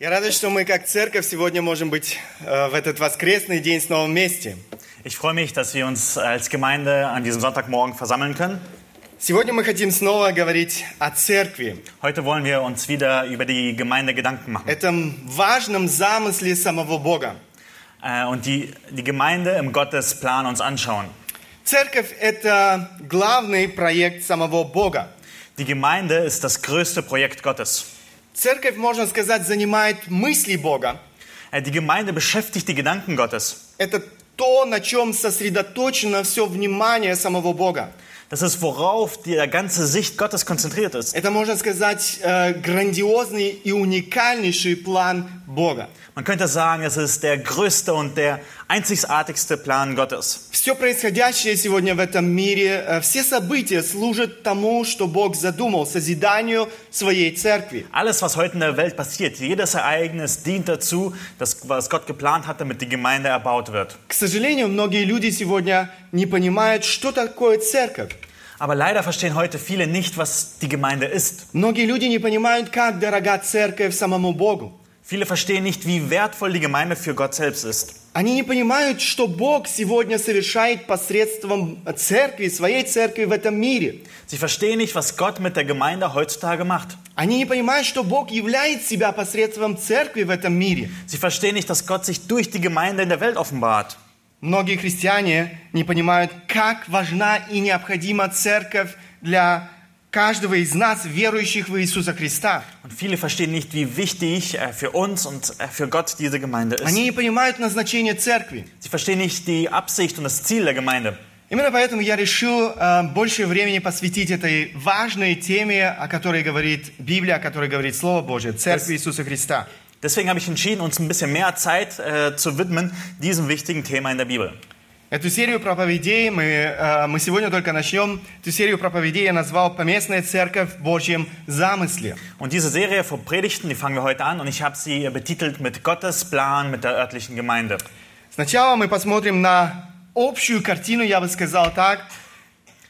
Я рада, что мы как церковь сегодня можем быть э, в этот воскресный день снова вместе. Ich freue mich, dass wir uns als Gemeinde an diesem Sonntagmorgen versammeln können. Сегодня мы хотим снова говорить о церкви, Heute wollen wir uns wieder über die Gemeinde Gedanken machen этом важном замысле самого Бога. äh, und die, die Gemeinde im Gottesplan uns anschauen. Церковь – это главный проект самого Бога. Die Gemeinde ist das größte Projekt Gottes. Церковь, можно сказать, занимает мысли Бога. Äh, Die Gemeinde beschäftigt die Gedanken Gottes. Это то, на чем сосредоточено все внимание самого Бога. Das ist, worauf die ganze Sicht Gottes konzentriert ist. Это, можно сказать, э, грандиозный и уникальнейший план Бога. Man könnte sagen, es ist der größte und der einzigartigste Plan Gottes. Все происходящее сегодня в этом мире, э, все события служат тому, что Бог задумал, созиданию своей церкви. Alles, was heute in der Welt passiert, jedes Ereignis dient dazu, dass, was Gott geplant hat, damit die Gemeinde erbaut wird. К сожалению, многие люди сегодня не понимают, что такое церковь. Aber leider verstehen heute viele nicht, was die Gemeinde ist. Многие люди не понимают, как дорога церковь самому Богу. Viele verstehen nicht, wie wertvoll die Gemeinde für Gott selbst ist. Они не понимают, что Бог сегодня совершает посредством церкви, своей церкви в этом мире. Sie verstehen nicht, was Gott mit der Gemeinde heutzutage macht. Они не понимают, что Бог являет себя посредством церкви в этом мире. Sie verstehen nicht, dass Gott sich durch die Gemeinde in der Welt offenbart. Многие христиане не понимают, как важна и необходима церковь для каждого из нас, верующих в Иисуса Христа. Und viele verstehen nicht, wie wichtig äh, für uns und äh, für Gott diese Gemeinde ist. Они не понимают назначение церкви. Sie verstehen nicht die Absicht und das Ziel der Gemeinde. Именно поэтому я решил э, больше времени посвятить этой важной теме, о которой говорит Библия, о которой говорит Слово Божье, церкви Иисуса Христа. Deswegen habe ich entschieden, uns ein bisschen mehr Zeit äh, zu widmen diesem wichtigen Thema in der Bibel. Эту серию проповедей мы, э, мы сегодня только начнем. Эту серию проповедей я назвал «Поместная церковь в Божьем замысле». Und diese Serie von Predigten, die fangen wir heute an und ich habe sie betitelt mit Gottes Plan mit der örtlichen Gemeinde. Сначала мы посмотрим на общую картину, я бы сказал так,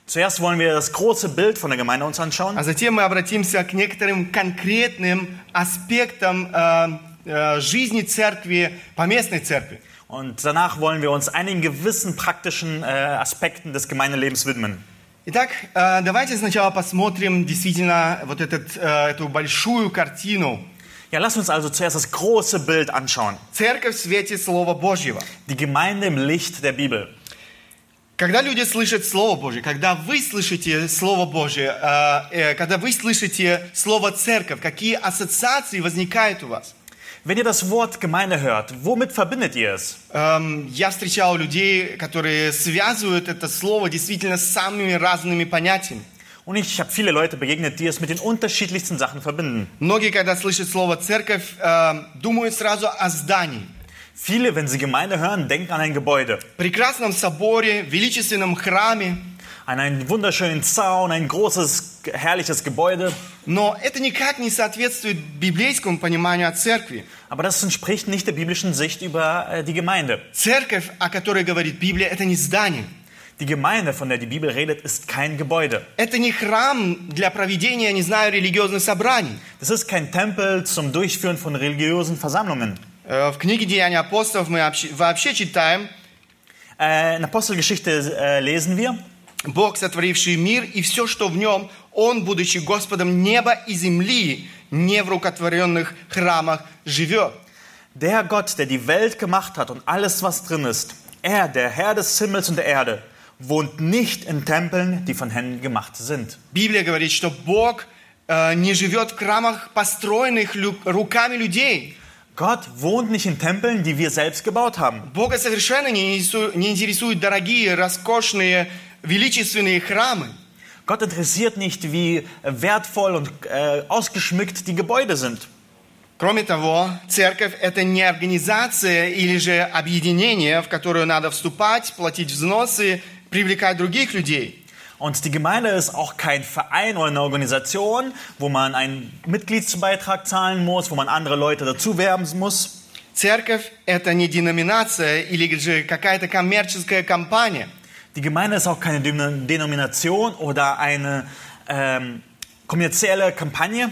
Zuerst wollen wir das große Bild von der Gemeinde uns anschauen а затем мы обратимся к некоторым конкретным аспектам э, э, жизни церкви, поместной церкви. Und danach wollen wir uns einigen gewissen praktischen äh, Aspekten des Gemeindelebens widmen. Итак, э, давайте сначала посмотрим действительно вот этот, э, эту большую картину. Ja, lass uns also zuerst das große Bild anschauen. Церковь в свете Слова Божьего. Die Gemeinde im Licht der Bibel. Когда люди слышат Слово Божье, когда вы слышите Слово Божье, э, когда вы слышите Слово Церковь, какие ассоциации возникают у вас? Wenn ihr das Wort Gemeinde hört, womit verbindet ihr es? Эм, я встречал людей, которые связывают это слово действительно с самыми разными понятиями. Und ich habe viele Leute begegnet, die es mit den unterschiedlichsten Sachen verbinden. Многие, когда слышат слово церковь, эм, думают сразу о здании. Viele, wenn sie Gemeinde hören, denken an ein Gebäude, Прекрасном соборе, величественном храме. an einen wunderschönen Zaun, ein großes, herrliches Gebäude. Но это никак не соответствует библейскому пониманию о церкви. Aber das entspricht nicht der biblischen Sicht über äh, die Gemeinde. Церковь, о которой говорит Библия, это не здание. Die Gemeinde, von der die Bibel redet, ist kein Gebäude. Это не храм для проведения, не знаю, религиозных собраний. Das ist kein Tempel zum Durchführen von religiösen Versammlungen. Э, В книге «Деяния апостолов» мы вообще- вообще читаем, Äh, in Apostelgeschichte äh, lesen wir, Бог, сотворивший мир и все, что в нем, Он, будучи Господом неба и земли, не в рукотворенных храмах живет. der Gott, der die Welt gemacht hat und alles, was drin ist, er, der Herr des Himmels und der Erde, wohnt nicht in Tempeln, die von Händen gemacht sind. Библия говорит, что Бог э, не живет в храмах, построенных руками людей. Gott wohnt nicht in Tempeln, die wir selbst gebaut haben. Бога совершенно не интересуют дорогие, роскошные, величественные храмы. Gott interessiert nicht, wie wertvoll und äh, ausgeschmückt die Gebäude sind. Кроме того, церковь – это не организация или же объединение, в которое надо вступать, платить взносы, привлекать других людей. Und die Gemeinde ist auch kein Verein oder eine Organisation, wo man einen Mitgliedsbeitrag zahlen muss, wo man andere Leute dazu werben muss. Церковь – это не деноминация или же какая-то коммерческая компания. Die Gemeinde ist auch keine Denom- Denomination oder eine ähm, kommerzielle Kampagne.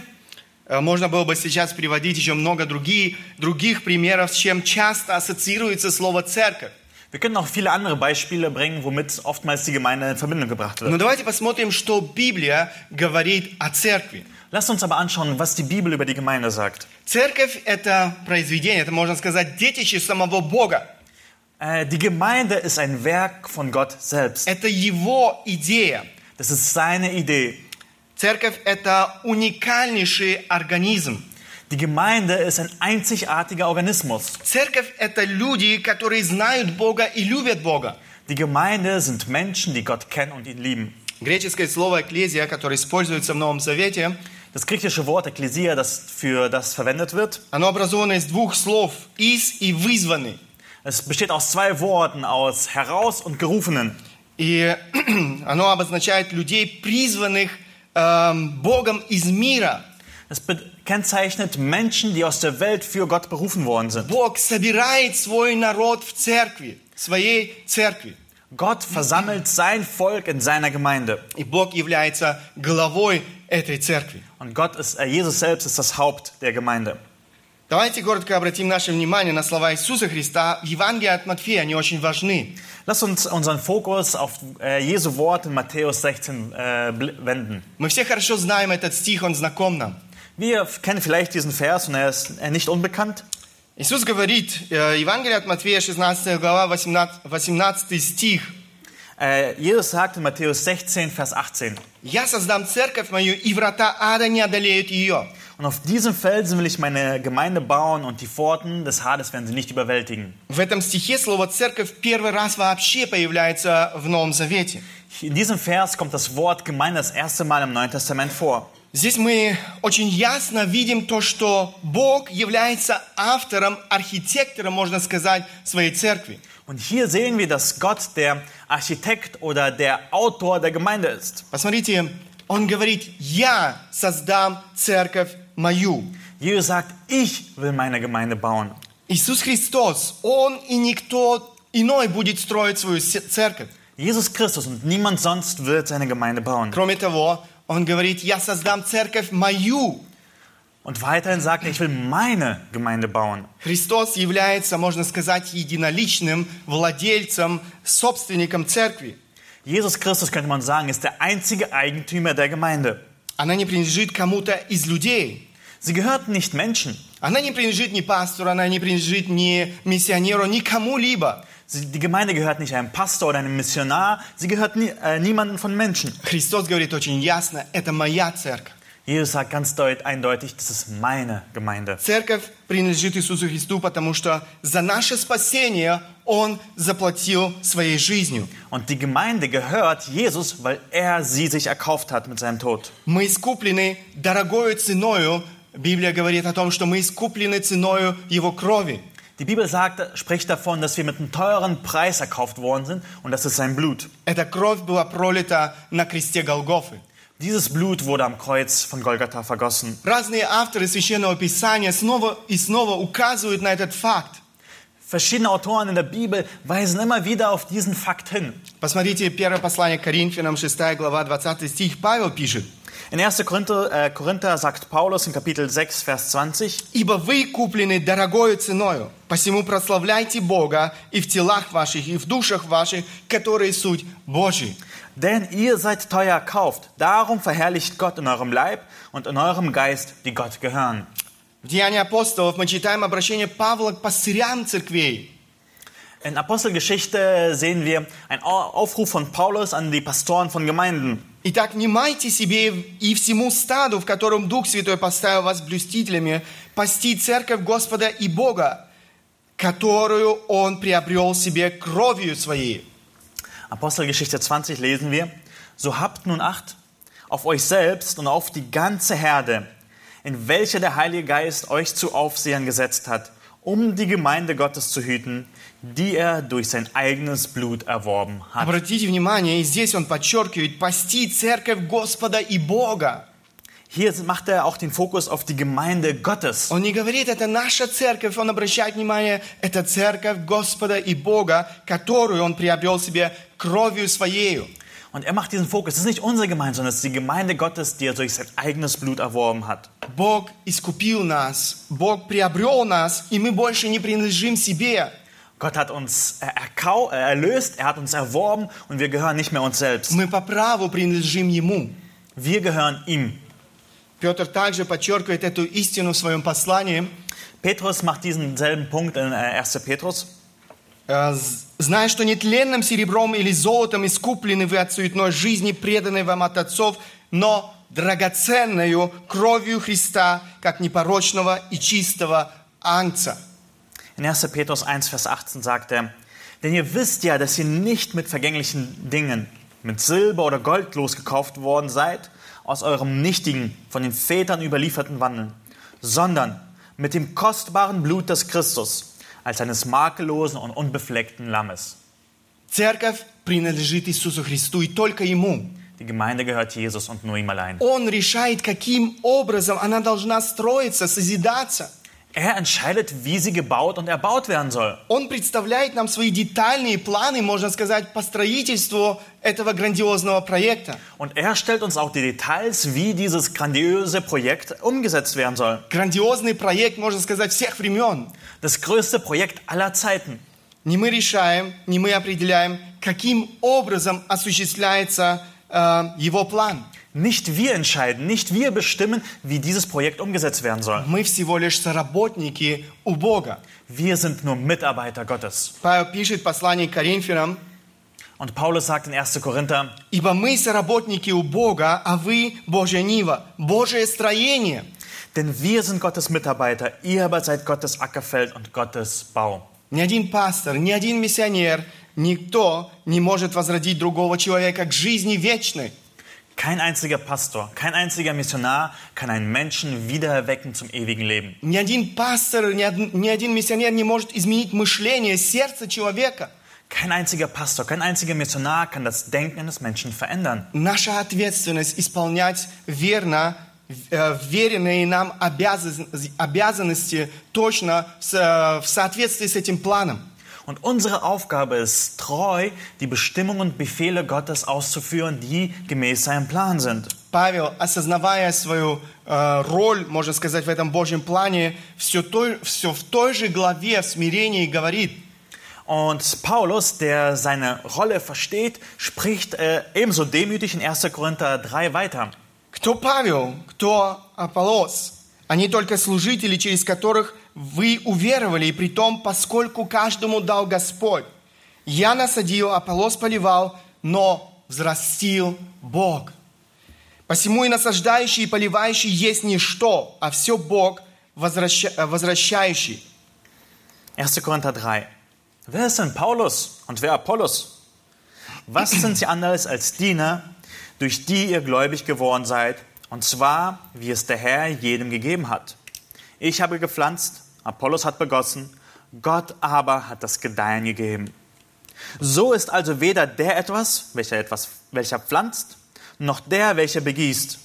Э, Можно было бы сейчас приводить еще много другие, других примеров, с чем часто ассоциируется слово «церковь». Wir können auch viele andere Beispiele bringen, womit oftmals die Gemeinde in Verbindung gebracht Но wird. давайте посмотрим, что Библия говорит о церкви. Lasst uns aber anschauen, was die Bibel über die Gemeinde sagt. Церковь – это произведение, это, можно сказать, детище самого Бога. Äh, die Gemeinde ist ein Werk von Gott selbst. Это его идея. Das ist seine Idee. Церковь – это уникальнейший организм. Die Gemeinde ist ein einzigartiger Organismus. Церковь – это люди, которые знают Бога и любят Бога. Die Gemeinde sind Menschen, die Gott kennen und ihn lieben. Греческое слово «экклезия», которое используется в Новом Завете, Das griechische Wort Ekklesia, das für das verwendet wird, оно образовано из двух слов «из» и «вызванный». es besteht aus zwei Worten, aus heraus und gerufenen. И оно обозначает людей, призванных эм, Богом из мира. Es be- kennzeichnet Menschen, die aus der Welt für Gott berufen worden sind. Бог собирает свой народ в церкви, в своей церкви. Gott versammelt sein Volk in seiner Gemeinde. И Бог является главой этой церкви. Und Gott ist, äh, Jesus selbst ist das Haupt der Gemeinde. Давайте коротко обратим наше внимание на слова Иисуса Христа в Евангелии от Матфея. Они очень важны. Lass uns unseren Fokus auf äh, Jesu Wort in Matthäus 16 äh, bl- wenden. Мы все хорошо знаем этот стих, он знаком нам. Wir kennen vielleicht diesen Vers und er ist äh, nicht unbekannt. Иисус говорит, э, Евангелие от Матфея, 16 глава, 18, 18 стих. Äh, Jesus sagt in Matthäus 16, Vers 18. «Я создам церковь мою, и врата ада не одолеют ее». Und auf diesem Felsen will ich meine Gemeinde bauen und die Pforten des Hades werden sie nicht überwältigen. В этом стихе слово «церковь» первый раз вообще появляется в Новом Завете. In diesem Vers kommt das Wort Gemeinde das erste Mal im Neuen Testament vor. Здесь мы очень ясно видим то, что Бог является автором, архитектором, можно сказать, своей церкви. Und hier sehen wir, dass Gott der Architekt oder der Autor der Gemeinde ist. Посмотрите, Он говорит, «Я создам церковь мою». Jesus sagt, ich will meine Gemeinde bauen. Иисус Христос, Он и никто иной будет строить свою се- церковь. Jesus Christus und niemand sonst wird seine Gemeinde bauen. Кроме того, Он говорит, «Я создам церковь мою». Und weiterhin sagt er, ich will meine Gemeinde bauen. Христос является, можно сказать, единоличным владельцем, собственником церкви. Jesus Christus, könnte man sagen, ist der einzige Eigentümer der Gemeinde. Она не принадлежит кому-то из людей. Sie gehört nicht Menschen. Она не принадлежит ни пастору, она не принадлежит ни миссионеру, ни кому-либо. Sie, die Gemeinde gehört nicht einem Pastor oder einem Missionar. Sie gehört nie, äh, niemandem von Menschen. Христос говорит очень ясно, это моя церковь. Jesus sagt ganz deut, eindeutig, das ist meine Gemeinde. Церковь принадлежит Иисусу Христу, потому что за наше спасение Он заплатил своей жизнью. Und die Gemeinde gehört Jesus, weil er sie sich erkauft hat mit seinem Tod. Мы искуплены дорогою ценою. Библия говорит о том, что мы искуплены ценою Его крови. Die Bibel sagt, spricht davon, dass wir mit einem teuren Preis erkauft worden sind und das ist sein Blut. Эта кровь была пролита на кресте Голгофы. Dieses Blut wurde am Kreuz von Golgatha vergossen. Разные авторы Священного Писания снова и снова указывают на этот факт. Verschiedene Autoren in der Bibel weisen immer wieder auf diesen Fakt hin. Посмотрите, первое послание к Коринфянам, 6 глава, 20 стих, Павел пишет. In 1. Korinther, äh, Korinther sagt Paulus in Kapitel 6, Vers 20, «Ибо вы куплены дорогою ценою, посему прославляйте Бога и в телах ваших, и в душах ваших, которые суть Божий». Denn ihr seid teuer erkauft, darum verherrlicht Gott in eurem Leib und in eurem Geist, die Gott gehören. В Деянии апостолов мы читаем обращение Павла к пастырям церквей. In Apostelgeschichte sehen wir einen Au- Aufruf von Paulus an die Pastoren von Gemeinden. Итак, внимайте себе и всему стаду, в котором Дух Святой поставил вас блюстителями, пасти церковь Господа и Бога, которую Он приобрел себе кровью Своей. Apostelgeschichte 20 lesen wir, so habt nun Acht auf euch selbst und auf die ganze Herde, in welche der Heilige Geist euch zu Aufsehern gesetzt hat, um die Gemeinde Gottes zu hüten, die er durch sein eigenes Blut erworben hat. Обратите внимание, и здесь он подчеркивает, пасти церковь Господа и Бога. Hier macht er auch den Fokus auf die Gemeinde Gottes. Он не говорит, это наша церковь, он обращает внимание, это церковь Господа и Бога, которую он приобрел себе кровью Своею. Und er macht diesen Fokus. Es ist nicht unsere Gemeinde, sondern es ist die Gemeinde Gottes, die er durch sein eigenes Blut erworben hat. Бог искупил нас, Бог приобрел нас, и мы больше не принадлежим себе. Gott hat uns äh, äh, erlöst, er hat uns erworben und wir gehören nicht mehr uns selbst. Мы по праву принадлежим Ему. Wir gehören ihm. Петр также подчеркивает эту истину в своем послании. Petrus macht diesen selben Punkt in äh, 1. Petrus. Э, Зная, что нетленным серебром или золотом искуплены вы от суетной жизни, преданной вам от отцов, но драгоценную кровью Христа, как непорочного и чистого ангца. In 1. Petrus 1, Vers 18 sagt er, denn ihr wisst ja, dass ihr nicht mit vergänglichen Dingen, mit Silber oder Gold losgekauft worden seid, aus eurem nichtigen, von den Vätern überlieferten Wandeln, sondern mit dem kostbaren Blut des Christus, als eines makellosen und unbefleckten Lammes. Церковь принадлежит Иисусу Христу и только Ему. Die Gemeinde gehört Jesus und nur ihm allein. Он решает, каким образом она должна строиться, созидаться. Er entscheidet, wie sie gebaut und erbaut werden soll. Он представляет нам свои детальные планы, можно сказать, по строительству этого грандиозного проекта. Und er stellt uns auch die Details, wie dieses grandiose Projekt umgesetzt werden soll. Грандиозный проект, можно сказать, всех времен. Das größte Projekt aller Zeiten. Не мы решаем, не мы определяем, каким образом осуществляется э, его план. Nicht wir entscheiden, nicht wir bestimmen, wie dieses Projekt umgesetzt werden soll. Мы всего лишь соработники у Бога. Wir sind nur Mitarbeiter Gottes. Павел пишет в послании к Коринфянам, Und Paulus sagt in 1. Korinther, «Ибо мы соработники у Бога, а вы Божья нива, Божие строение». denn wir sind Gottes Mitarbeiter, ihr aber seid Gottes Ackerfeld und Gottes Bau. Ни один пастор, ни один миссионер, никто не может возродить другого человека к жизни вечной. Kein einziger Pastor, kein einziger Missionar kann einen Menschen wiedererwecken zum ewigen Leben. Ни один пастор, ни один, ни один миссионер не может изменить мышление, сердце человека. Kein einziger Pastor, kein einziger Missionar kann das Denken eines Menschen verändern. Наша ответственность исполнять верно э, веренные нам обязан- обязанности точно со- в соответствии с этим планом. Und unsere Aufgabe ist, treu die Bestimmungen und Befehle Gottes auszuführen, die gemäß seinem Plan sind. Павел, осознавая свою э, роль, можно сказать, в этом Божьем плане, все, той, все в той же главе, в смирении говорит, Und Paulus, der seine Rolle versteht, spricht äh, ebenso demütig in 1. Korinther 3 weiter. кто Павел, кто Аполос? Они только служители, через которых вы уверовали, и при том, поскольку каждому дал Господь. Я насадил, Аполос поливал, но взрастил Бог. Посему и насаждающий, и поливающий есть ничто, а все Бог, возвраща- возвращающий. 1. Korinther 3. Wer ist denn Paulus und wer Apollos? Was sind sie anders als Diener, durch die ihr gläubig geworden seid, und zwar, wie es der Herr jedem gegeben hat? Ich habe gepflanzt, Apollos hat begossen, Gott aber hat das Gedeihen gegeben. So ist also weder der etwas, welcher etwas, welcher pflanzt, noch der, welcher begießt,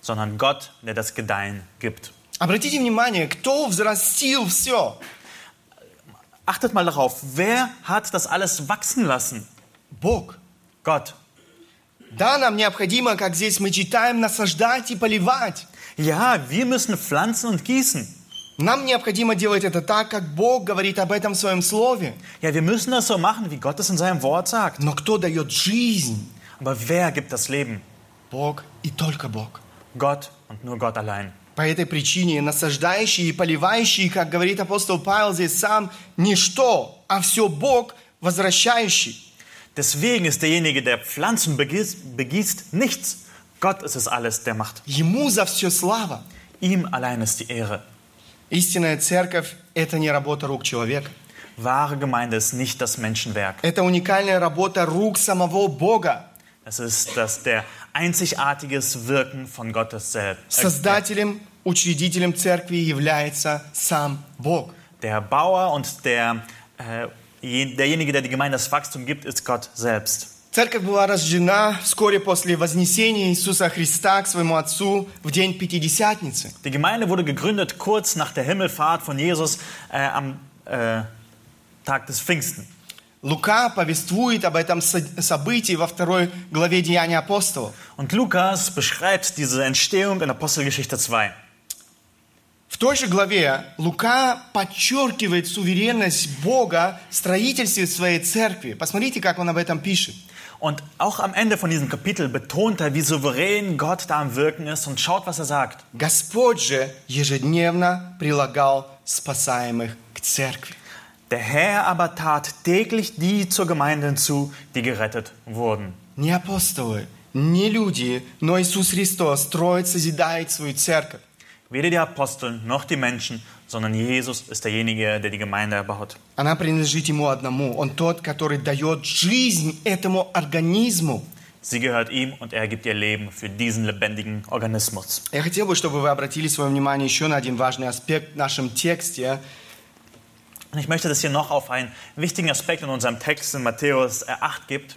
sondern Gott, der das Gedeihen gibt. Обратите внимание, кто взрастил все? Achtet mal darauf, wer hat das alles wachsen lassen? Бог. Gott. Да, нам необходимо, как здесь мы читаем, насаждать и поливать. Ja, wir müssen pflanzen und gießen. Нам необходимо делать это так, как Бог говорит об этом в Своем Слове. Ja, wir müssen das so machen, wie Gott es in seinem Wort sagt. Но кто дает жизнь? Aber wer gibt das Leben? Бог и только Бог. Gott und nur Gott allein. По этой причине насаждающий и поливающий, как говорит апостол Павел здесь сам, ничто, а все Бог, возвращающий. Deswegen ist derjenige, der Pflanzen begießt, begießt nichts. Gott ist es alles, der macht. Ему за все слава. Ihm allein ist die Ehre. Истинная церковь – это не работа рук человека. Wahre Gemeinde ist nicht das Menschenwerk. Это уникальная работа рук самого Бога. Es ist das der einzigartiges Wirken von Gottes selbst. Äh, Создателем, учредителем церкви является сам Бог. Der Bauer und der, äh, je- derjenige, der die Gemeinde das Wachstum gibt, ist Gott selbst. Церковь была рождена вскоре после вознесения Иисуса Христа к своему Отцу в день Пятидесятницы. Die Gemeinde wurde gegründet kurz nach der Himmelfahrt von Jesus äh, am äh, Tag des Pfingsten. Лука повествует об этом со- событии во второй главе Деяния апостолов. Und Lukas beschreibt diese Entstehung in Apostelgeschichte 2. В той же главе Лука подчеркивает суверенность Бога в строительстве своей церкви. Посмотрите, как он об этом пишет. Und auch am Ende von diesem Kapitel betont er, wie souverän Gott da am Wirken ist und schaut, was er sagt. Господь же ежедневно прилагал спасаемых к церкви. Der Herr aber tat täglich die zur Gemeinde hinzu, die gerettet wurden. Не апостолы, не люди, но Иисус Христос строит, созидает свою церковь. Weder die Apostel noch die Menschen, sondern Jesus ist derjenige, der die Gemeinde erbaut. Она принадлежит Ему одному. Он тот, который дает жизнь этому организму. Sie gehört ihm und er gibt ihr Leben für diesen lebendigen Organismus. Я хотел бы, чтобы вы обратили свое внимание еще на один важный аспект в нашем тексте. Und ich möchte, dass ihr noch auf einen wichtigen Aspekt in unserem Text in Matthäus äh, Acht gibt.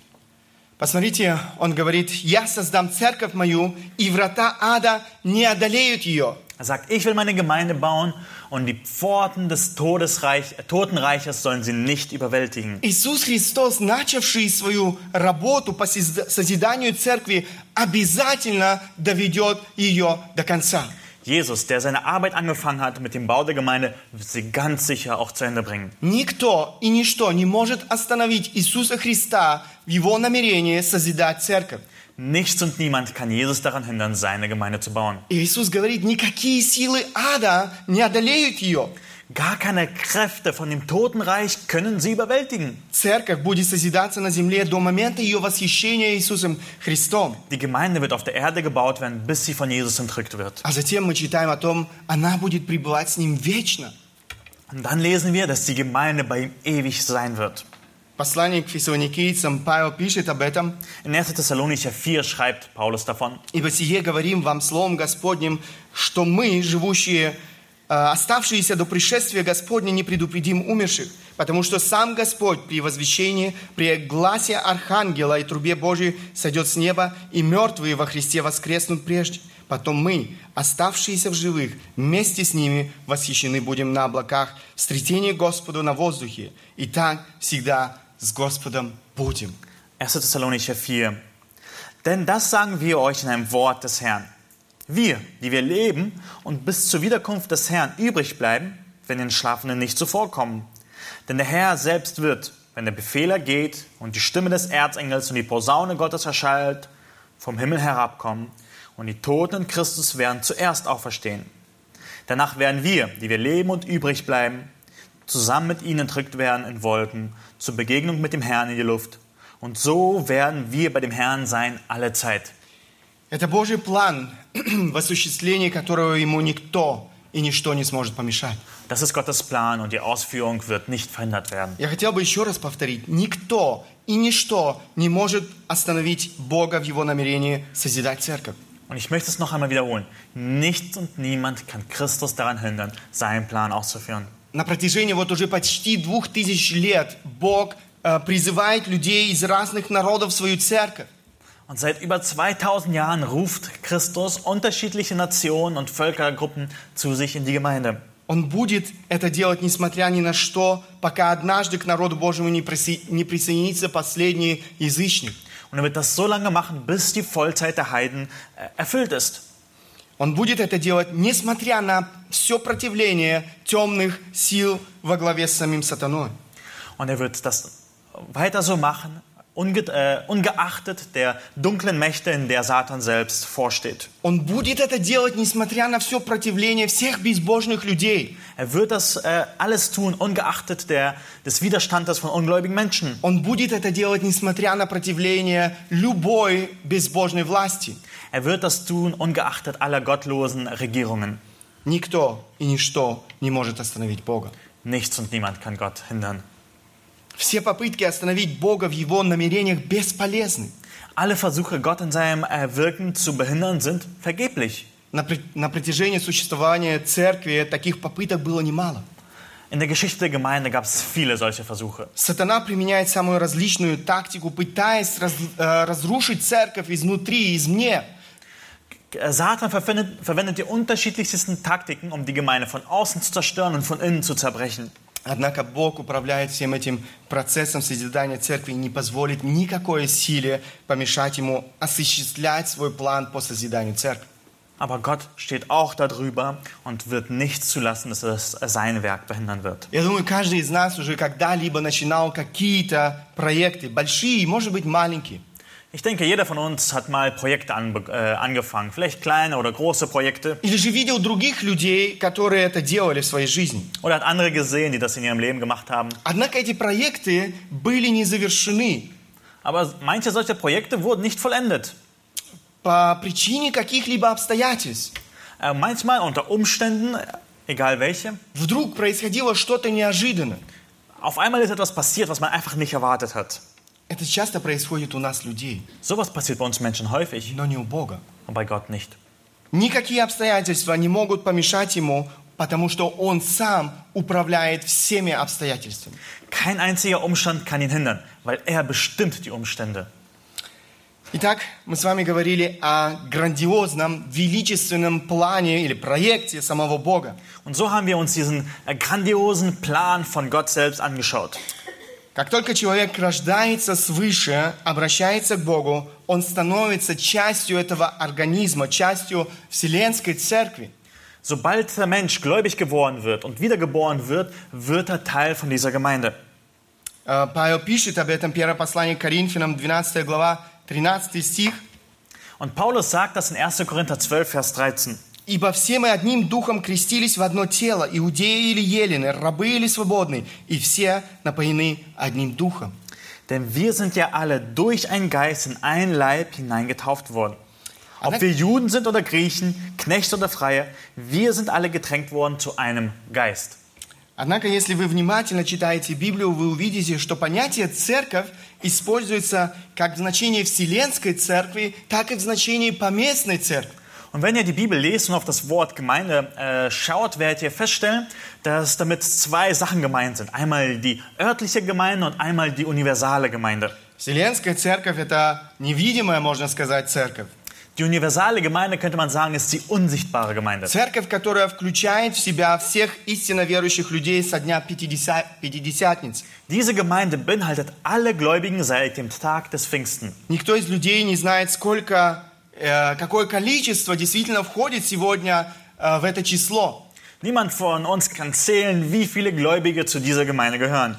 Посмотрите, он говорит, «Я создам церковь мою, и врата ада не одолеют ее». Er sagt, ich will meine Gemeinde bauen und die Pforten des Todesreich, äh, Totenreiches sollen sie nicht überwältigen. Иисус Христос, начавший свою работу по созда- созиданию церкви, обязательно доведет ее до конца. Jesus, der seine Arbeit angefangen hat mit dem Bau der Gemeinde, wird sie ganz sicher auch zu Ende bringen. Никто и ничто не может остановить Иисуса Христа в его намерении созидать церковь. Nichts und niemand kann Jesus daran hindern, seine Gemeinde zu bauen. И Иисус говорит, никакие силы ада не одолеют ее. Gar keine Kräfte von dem Totenreich können sie überwältigen. Церковь будет созидаться на земле до момента ее восхищения Иисусом Христом. Die Gemeinde wird auf der Erde gebaut werden, bis sie von Jesus entrückt wird. А затем мы читаем о том, она будет пребывать с ним вечно. Und dann lesen wir, dass die Gemeinde bei ihm ewig sein wird. Послание к фессалоникийцам Павел пишет об этом. In 1. Thessalonicher 4 schreibt Paulus davon. «Ибо сие говорим вам Словом Господним, что мы, живущие, э, оставшиеся до пришествия Господня, не предупредим умерших, потому что сам Господь при возвещении, при гласе Архангела и трубе Божией сойдет с неба, и мертвые во Христе воскреснут прежде. Потом мы, оставшиеся в живых, вместе с ними восхищены будем на облаках, встретение Господу на воздухе. И так всегда с Господом будем». 1. Thessalonicher 4. Denn das sagen wir euch in einem Wort des Herrn. Wir, die wir leben und bis zur Wiederkunft des Herrn übrig bleiben, wenn den Schlafenden nicht zuvorkommen. Denn der Herr selbst wird, wenn der Befehler geht und die Stimme des Erzengels und die Posaune Gottes erschallt, vom Himmel herabkommen und die Toten in Christus werden zuerst auferstehen. Danach werden wir, die wir leben und übrig bleiben, zusammen mit ihnen entrückt werden in Wolken zur Begegnung mit dem Herrn in die Luft. Und so werden wir bei dem Herrn sein alle Zeit. Это Божий план, в осуществлении которого ему никто и ничто не сможет помешать. Das ist Gottes Plan und die Ausführung wird nicht verhindert werden. Я хотел бы еще раз повторить. Никто и ничто не может остановить Бога в его намерении созидать церковь. Und ich möchte es noch einmal wiederholen. Nichts und niemand kann Christus daran hindern, seinen Plan auszuführen. На протяжении вот уже почти двух тысяч лет Бог э, призывает людей из разных народов в свою церковь. Und seit über 2000 Jahren ruft Christus unterschiedliche Nationen und Völkergruppen zu sich in die Gemeinde. Он будет это делать, несмотря ни на что, пока однажды к народу Божьему не присо- не присоединится последний язычник. Und er wird das so lange machen, bis die Vollzeit der Heiden äh, erfüllt ist. Он будет это делать, несмотря на все противление темных сил во главе с самим сатаной. Und er wird das weiter so machen, unge äh, ungeachtet der dunklen Mächte, in der Satan selbst vorsteht. Он будет это делать, несмотря на все противление всех безбожных людей. Er wird das äh, alles tun, ungeachtet der, des Widerstandes von ungläubigen Menschen. Он будет это делать, несмотря на противление любой безбожной власти. Er wird das tun, ungeachtet aller gottlosen Regierungen. Никто и ничто не может остановить Бога. Nichts und niemand kann Gott hindern. Все попытки остановить Бога в Его намерениях бесполезны. Alle Versuche, Gott in seinem äh, Wirken zu behindern, sind vergeblich. На, пр- на протяжении существования церкви таких попыток было немало. In der Geschichte der Gemeinde gab es viele solche Versuche. Сатана применяет самую различную тактику, пытаясь раз- э, разрушить церковь изнутри и извне. Äh, Satan verwendet, verwendet die unterschiedlichsten Taktiken, um die Gemeinde von außen zu zerstören und von innen zu zerbrechen. Однако Бог управляет всем этим процессом созидания церкви и не позволит никакой силе помешать ему осуществлять свой план по созиданию церкви. Aber Gott steht auch darüber und wird nicht zulassen, dass es sein Werk behindern wird. Я думаю, каждый из нас уже когда-либо начинал какие-то проекты, большие, может быть, маленькие. Ich denke, jeder von uns hat mal Projekte anbe- äh, angefangen, vielleicht kleine oder große Projekte, Или же видел других людей, которые это делали в своей жизни. oder hat andere gesehen, die das in ihrem Leben gemacht haben. Однако эти проекты были не завершены Aber manche solcher Projekte wurden nicht vollendet. по причине каких-либо обстоятельств. Äh, manchmal unter Umständen, egal welche. Вдруг происходило что-то неожиданное. Auf einmal ist etwas passiert, was man einfach nicht erwartet hat. Это часто происходит у нас, людей, Sowas passiert bei uns Menschen häufig, но не у Бога. und bei Gott nicht. Никакие обстоятельства не могут помешать ему, потому что он сам управляет всеми обстоятельствами. Kein einziger Umstand kann ihn hindern, weil er bestimmt die Umstände. Итак, мы с вами говорили о грандиозном, величественном плане или проекте самого Бога. Und so haben wir uns diesen äh, grandiosen Plan von Gott selbst angeschaut. Как только человек рождается свыше, обращается к Богу, он становится частью этого организма, частью Вселенской Церкви. Sobald der Mensch gläubig geworden wird und wiedergeboren wird, wird er Teil von dieser Gemeinde. Э, Павел пишет об этом, первое послание Коринфянам, 12 глава, 13 стих. Und Paulus sagt das in 1. Korinther 12, Vers 13. «Ибо все мы одним духом крестились в одно тело, иудеи или елены, рабы или свободные, и все напоены одним духом». Denn wir sind ja alle durch einen Geist in ein Leib hineingetauft worden. Ob wir Juden sind oder Griechen, Knechte oder Freie, wir sind alle getränkt worden zu einem Geist. Однако, если вы внимательно читаете Библию, вы увидите, что понятие «церковь» используется как в значении Вселенской Церкви, так и в значении поместной Церкви. Und wenn ihr die Bibel lest und auf das Wort Gemeinde äh, schaut, werdet ihr feststellen, dass damit zwei Sachen gemeint sind. Einmal die örtliche Gemeinde und einmal die universale Gemeinde. Вселенская Церковь – это невидимая, можно сказать, Церковь. Die universale Gemeinde, könnte man sagen, ist die unsichtbare Gemeinde. Церковь, которая включает в себя всех истинно верующих людей со дня Пятидеся- Пятидесятницы. Diese Gemeinde beinhaltet alle Gläubigen seit dem Tag des Pfingsten. Никто из людей не знает, сколько, э, какое количество действительно входит сегодня э, в это число. Niemand von uns kann zählen, wie viele Gläubige zu dieser Gemeinde gehören.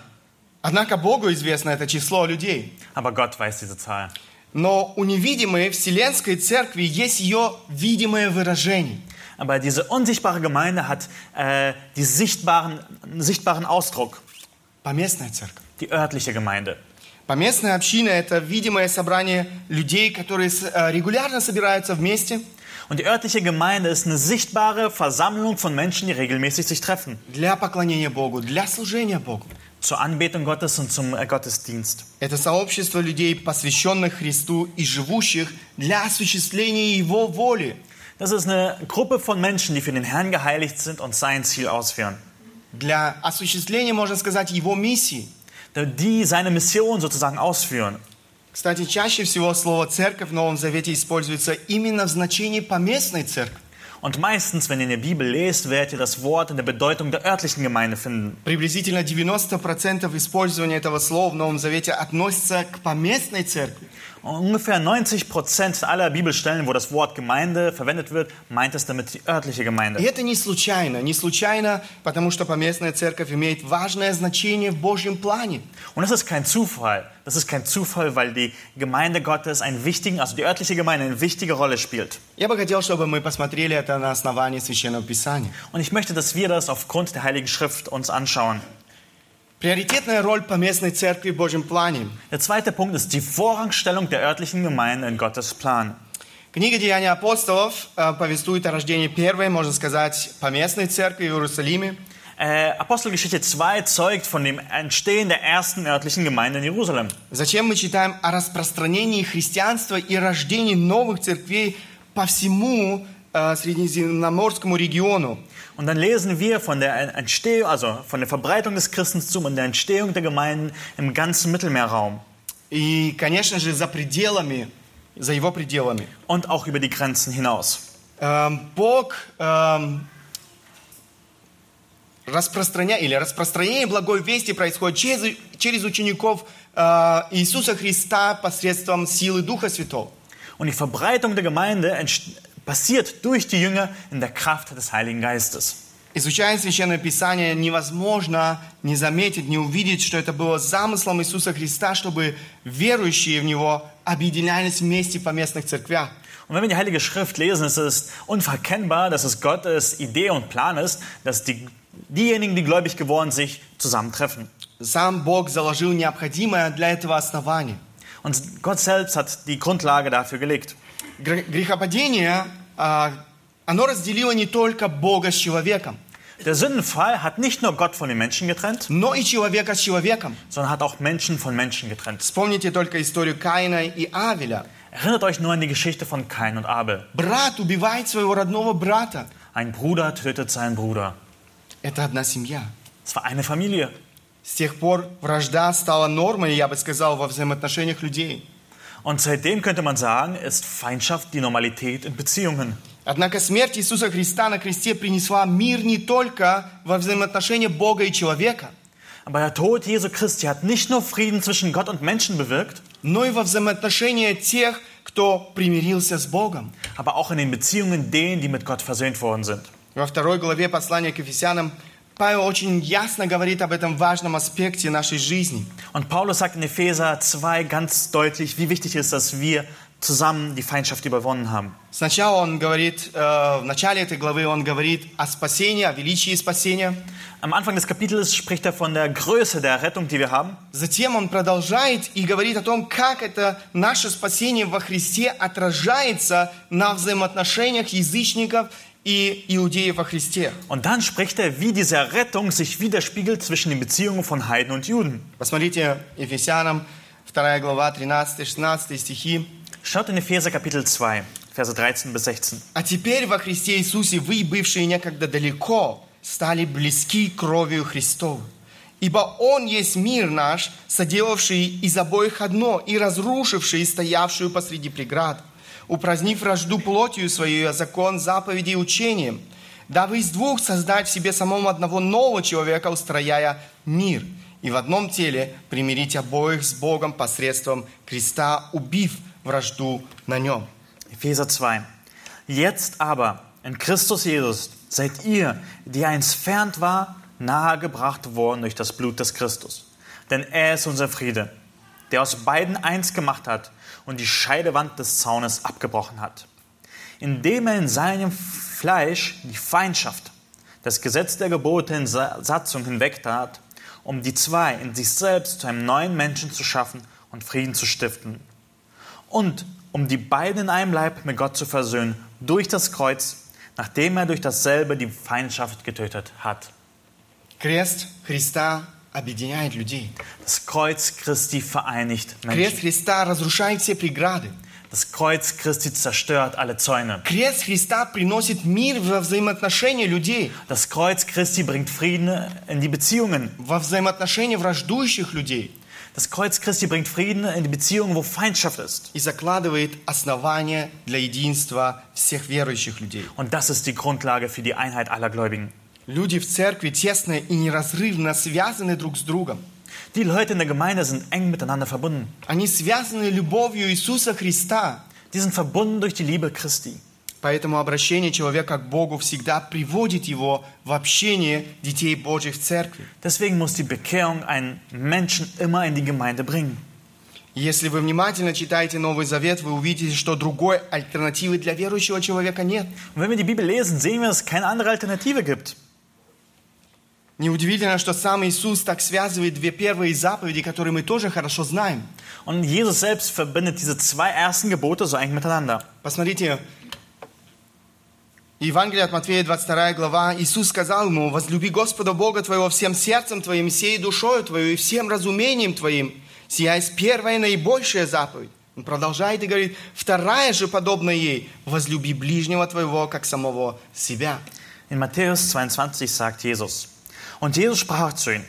Однако Богу известно это число людей. Aber Gott weiß diese Zahl. Но у невидимой Вселенской Церкви есть ее видимое выражение. Aber diese unsichtbare Gemeinde hat äh, die sichtbaren, sichtbaren Ausdruck, Поместная Церковь. die örtliche Gemeinde. Поместная община – это видимое собрание людей, которые э, регулярно собираются вместе Und die örtliche Gemeinde ist eine sichtbare Versammlung von Menschen, die regelmäßig sich treffen. для поклонения Богу, для служения Богу. Zur Anbetung Gottes und zum äh, Gottesdienst. Это сообщество людей, посвященных Христу и живущих для осуществления Его воли. Das ist eine Gruppe von Menschen, die für den Herrn geheiligt sind und sein Ziel ausführen. Для осуществления, можно сказать, Его миссии. Die seine Mission sozusagen ausführen. Кстати, чаще всего слово «церковь» в Новом Завете используется именно в значении поместной церкви. Und meistens, wenn ihr in der Bibel lest, werdet ihr das Wort in der Bedeutung der örtlichen Gemeinde finden. Приблизительно 90% использования этого слова в Новом Завете относится к поместной церкви. Und ungefähr 90 Prozent aller Bibelstellen, wo das Wort Gemeinde verwendet wird, meint es damit die örtliche И Gemeinde. это не случайно. Не случайно, потому что поместная церковь имеет важное значение в Божьем плане. Und das ist kein Zufall. Das ist kein Zufall, weil die Gemeinde Gottes einen wichtigen, also die örtliche Gemeinde eine wichtige Rolle spielt. Я бы хотел, чтобы мы посмотрели это на основании Священного Писания. Und ich möchte, dass wir das aufgrund der Heiligen Schrift uns anschauen. Приоритетная роль поместной церкви в Божьем плане. Der zweite Punkt ist die Vorrangstellung der örtlichen Gemeinde in Gottes Plan. Книга «Деяния апостолов» повествует о рождении первой, можно сказать, поместной церкви в Иерусалиме. Äh, Apostelgeschichte 2 zeugt von dem Entstehen der ersten örtlichen Gemeinde in Jerusalem. Затем мы читаем о распространении христианства и рождении новых церквей по всему э, Средиземноморскому региону. Und dann lesen wir von der Entstehung, also von der Verbreitung des Christentums und der Entstehung der Gemeinden im ganzen Mittelmeerraum И, конечно же, за пределами, за его пределами. und auch über die Grenzen hinaus. Эм, Бог эм, распространение или распространение благой вести происходит через, через учеников э, Иисуса Христа посредством силы Духа Святого. Und die Verbreitung der Gemeinde entst- passiert durch die Jünger in der Kraft des Heiligen Geistes. Изучая Священное Писание, невозможно не заметить, не увидеть, что это было замыслом Иисуса Христа, чтобы верующие в Него объединялись вместе в поместных церквях. Und wenn wir die Heilige Schrift lesen, ist es unverkennbar, dass es Gottes Idee und Plan ist, dass die, diejenigen, die gläubig geworden sind, sich zusammentreffen. Сам Бог заложил необходимое для этого основание. Und Gott selbst hat die Grundlage dafür gelegt. Гр- Грехопадение, а, оно разделило не только Бога с человеком, Der Sündenfall hat nicht nur Gott von den Menschen getrennt, но и человека с человеком. sondern hat auch Menschen von Menschen getrennt. Вспомните только историю Каина и Авеля. Erinnert euch nur an die Geschichte von Kain und Abel. Брат убивает своего родного брата. Ein Bruder tötet seinen Bruder. Это одна семья. Es war eine Familie. С тех пор вражда стала нормой, я бы сказал, во взаимоотношениях людей. Und seitdem könnte man sagen, ist Feindschaft die Normalität in Beziehungen. Однако смерть Иисуса Христа на кресте принесла мир не только во взаимоотношения Бога и человека, Aber der Tod Jesu Christi hat nicht nur Frieden zwischen Gott und Menschen bewirkt, но и во взаимоотношения тех, кто примирился с Богом. aber auch in den Beziehungen denen, die mit Gott versöhnt worden sind. Во второй главе послания к Ефесянам Павел очень ясно говорит об этом важном аспекте нашей жизни. Und Paulus sagt in Epheser 2 ganz deutlich, wie wichtig es ist, dass wir zusammen die Feindschaft überwunden haben. Сначала он говорит, э, в начале этой главы он говорит о спасении, о величии спасения. Am Anfang des Kapitels spricht er von der Größe der Rettung, die wir haben. Затем он продолжает и говорит о том, как это наше спасение во Христе отражается на взаимоотношениях язычников и иудеев во Христе. Und dann spricht er, wie diese Rettung sich widerspiegelt zwischen den Beziehungen von Heiden und Juden. Посмотрите, Ефесянам 2 глава 13-16 стихи. Schaut in Epheser Kapitel 2, Verse 13 bis 16. «А теперь во Христе Иисусе вы, бывшие некогда далеко, стали близки кровью Христовой. Ибо Он есть мир наш, соделавший из обоих одно и разрушивший стоявшую посреди преград, упразднив вражду плотью своей, а закон заповедей учением, дабы из двух создать в себе самом одного нового человека, устрояя мир, и в одном теле примирить обоих с Богом посредством креста, убив вражду на нем». Epheser 2. Jetzt aber, in Christus Jesus, seid ihr, die einst fernt war, nahegebracht worden durch das Blut des Christus. Denn er ist unser Friede, der aus beiden eins gemacht hat und die Scheidewand des Zaunes abgebrochen hat. Indem er in seinem Fleisch die Feindschaft, das Gesetz der Gebote in Sa- Satzung hinwegtat, um die zwei in sich selbst zu einem neuen Menschen zu schaffen und Frieden zu stiften und um die beiden in einem Leib mit Gott zu versöhnen durch das Kreuz, nachdem er durch dasselbe die Feindschaft getötet hat. Крест Христа объединяет людей. Das Kreuz Christi vereinigt Крест Menschen. Христа разрушает все преграды. Das Kreuz Christi zerstört alle Zäune. Крест Христа приносит мир во взаимоотношения людей, Das Kreuz Christi bringt Frieden in die Beziehungen. во взаимоотношения враждующих людей Das Kreuz Christi bringt Frieden in die Beziehungen, wo Feindschaft ist. и закладывает основания для единства всех верующих людей. Und das ist die Grundlage für die Einheit aller Gläubigen. Люди в церкви тесно и неразрывно связаны друг с другом. Die Leute in der Gemeinde sind eng miteinander verbunden. Они связаны любовью Иисуса Христа. Die sind verbunden durch die Liebe Christi. Поэтому обращение человека к Богу всегда приводит его в общение детей Божьих в церкви. Deswegen muss die Bekehrung einen Menschen immer in die Gemeinde bringen. Если вы внимательно читаете Новый Завет, вы увидите, что другой альтернативы для верующего человека нет. Wenn wir die Bibel lesen, sehen wir, dass es keine andere Alternative gibt. Неудивительно, что сам Иисус так связывает две первые заповеди, которые мы тоже хорошо знаем. Und Jesus selbst verbindet diese zwei ersten Gebote so eng miteinander. Посмотрите, Евангелие от Матфея, 22 глава. Иисус сказал ему, «Возлюби Господа Бога твоего всем сердцем твоим, всей душою твоей и всем разумением твоим, сия есть первая наибольшая заповедь». Он продолжает и говорит, «Вторая же, подобная ей, возлюби ближнего твоего, как самого себя». In Matthäus 22 sagt Jesus, und Jesus sprach zu ihm,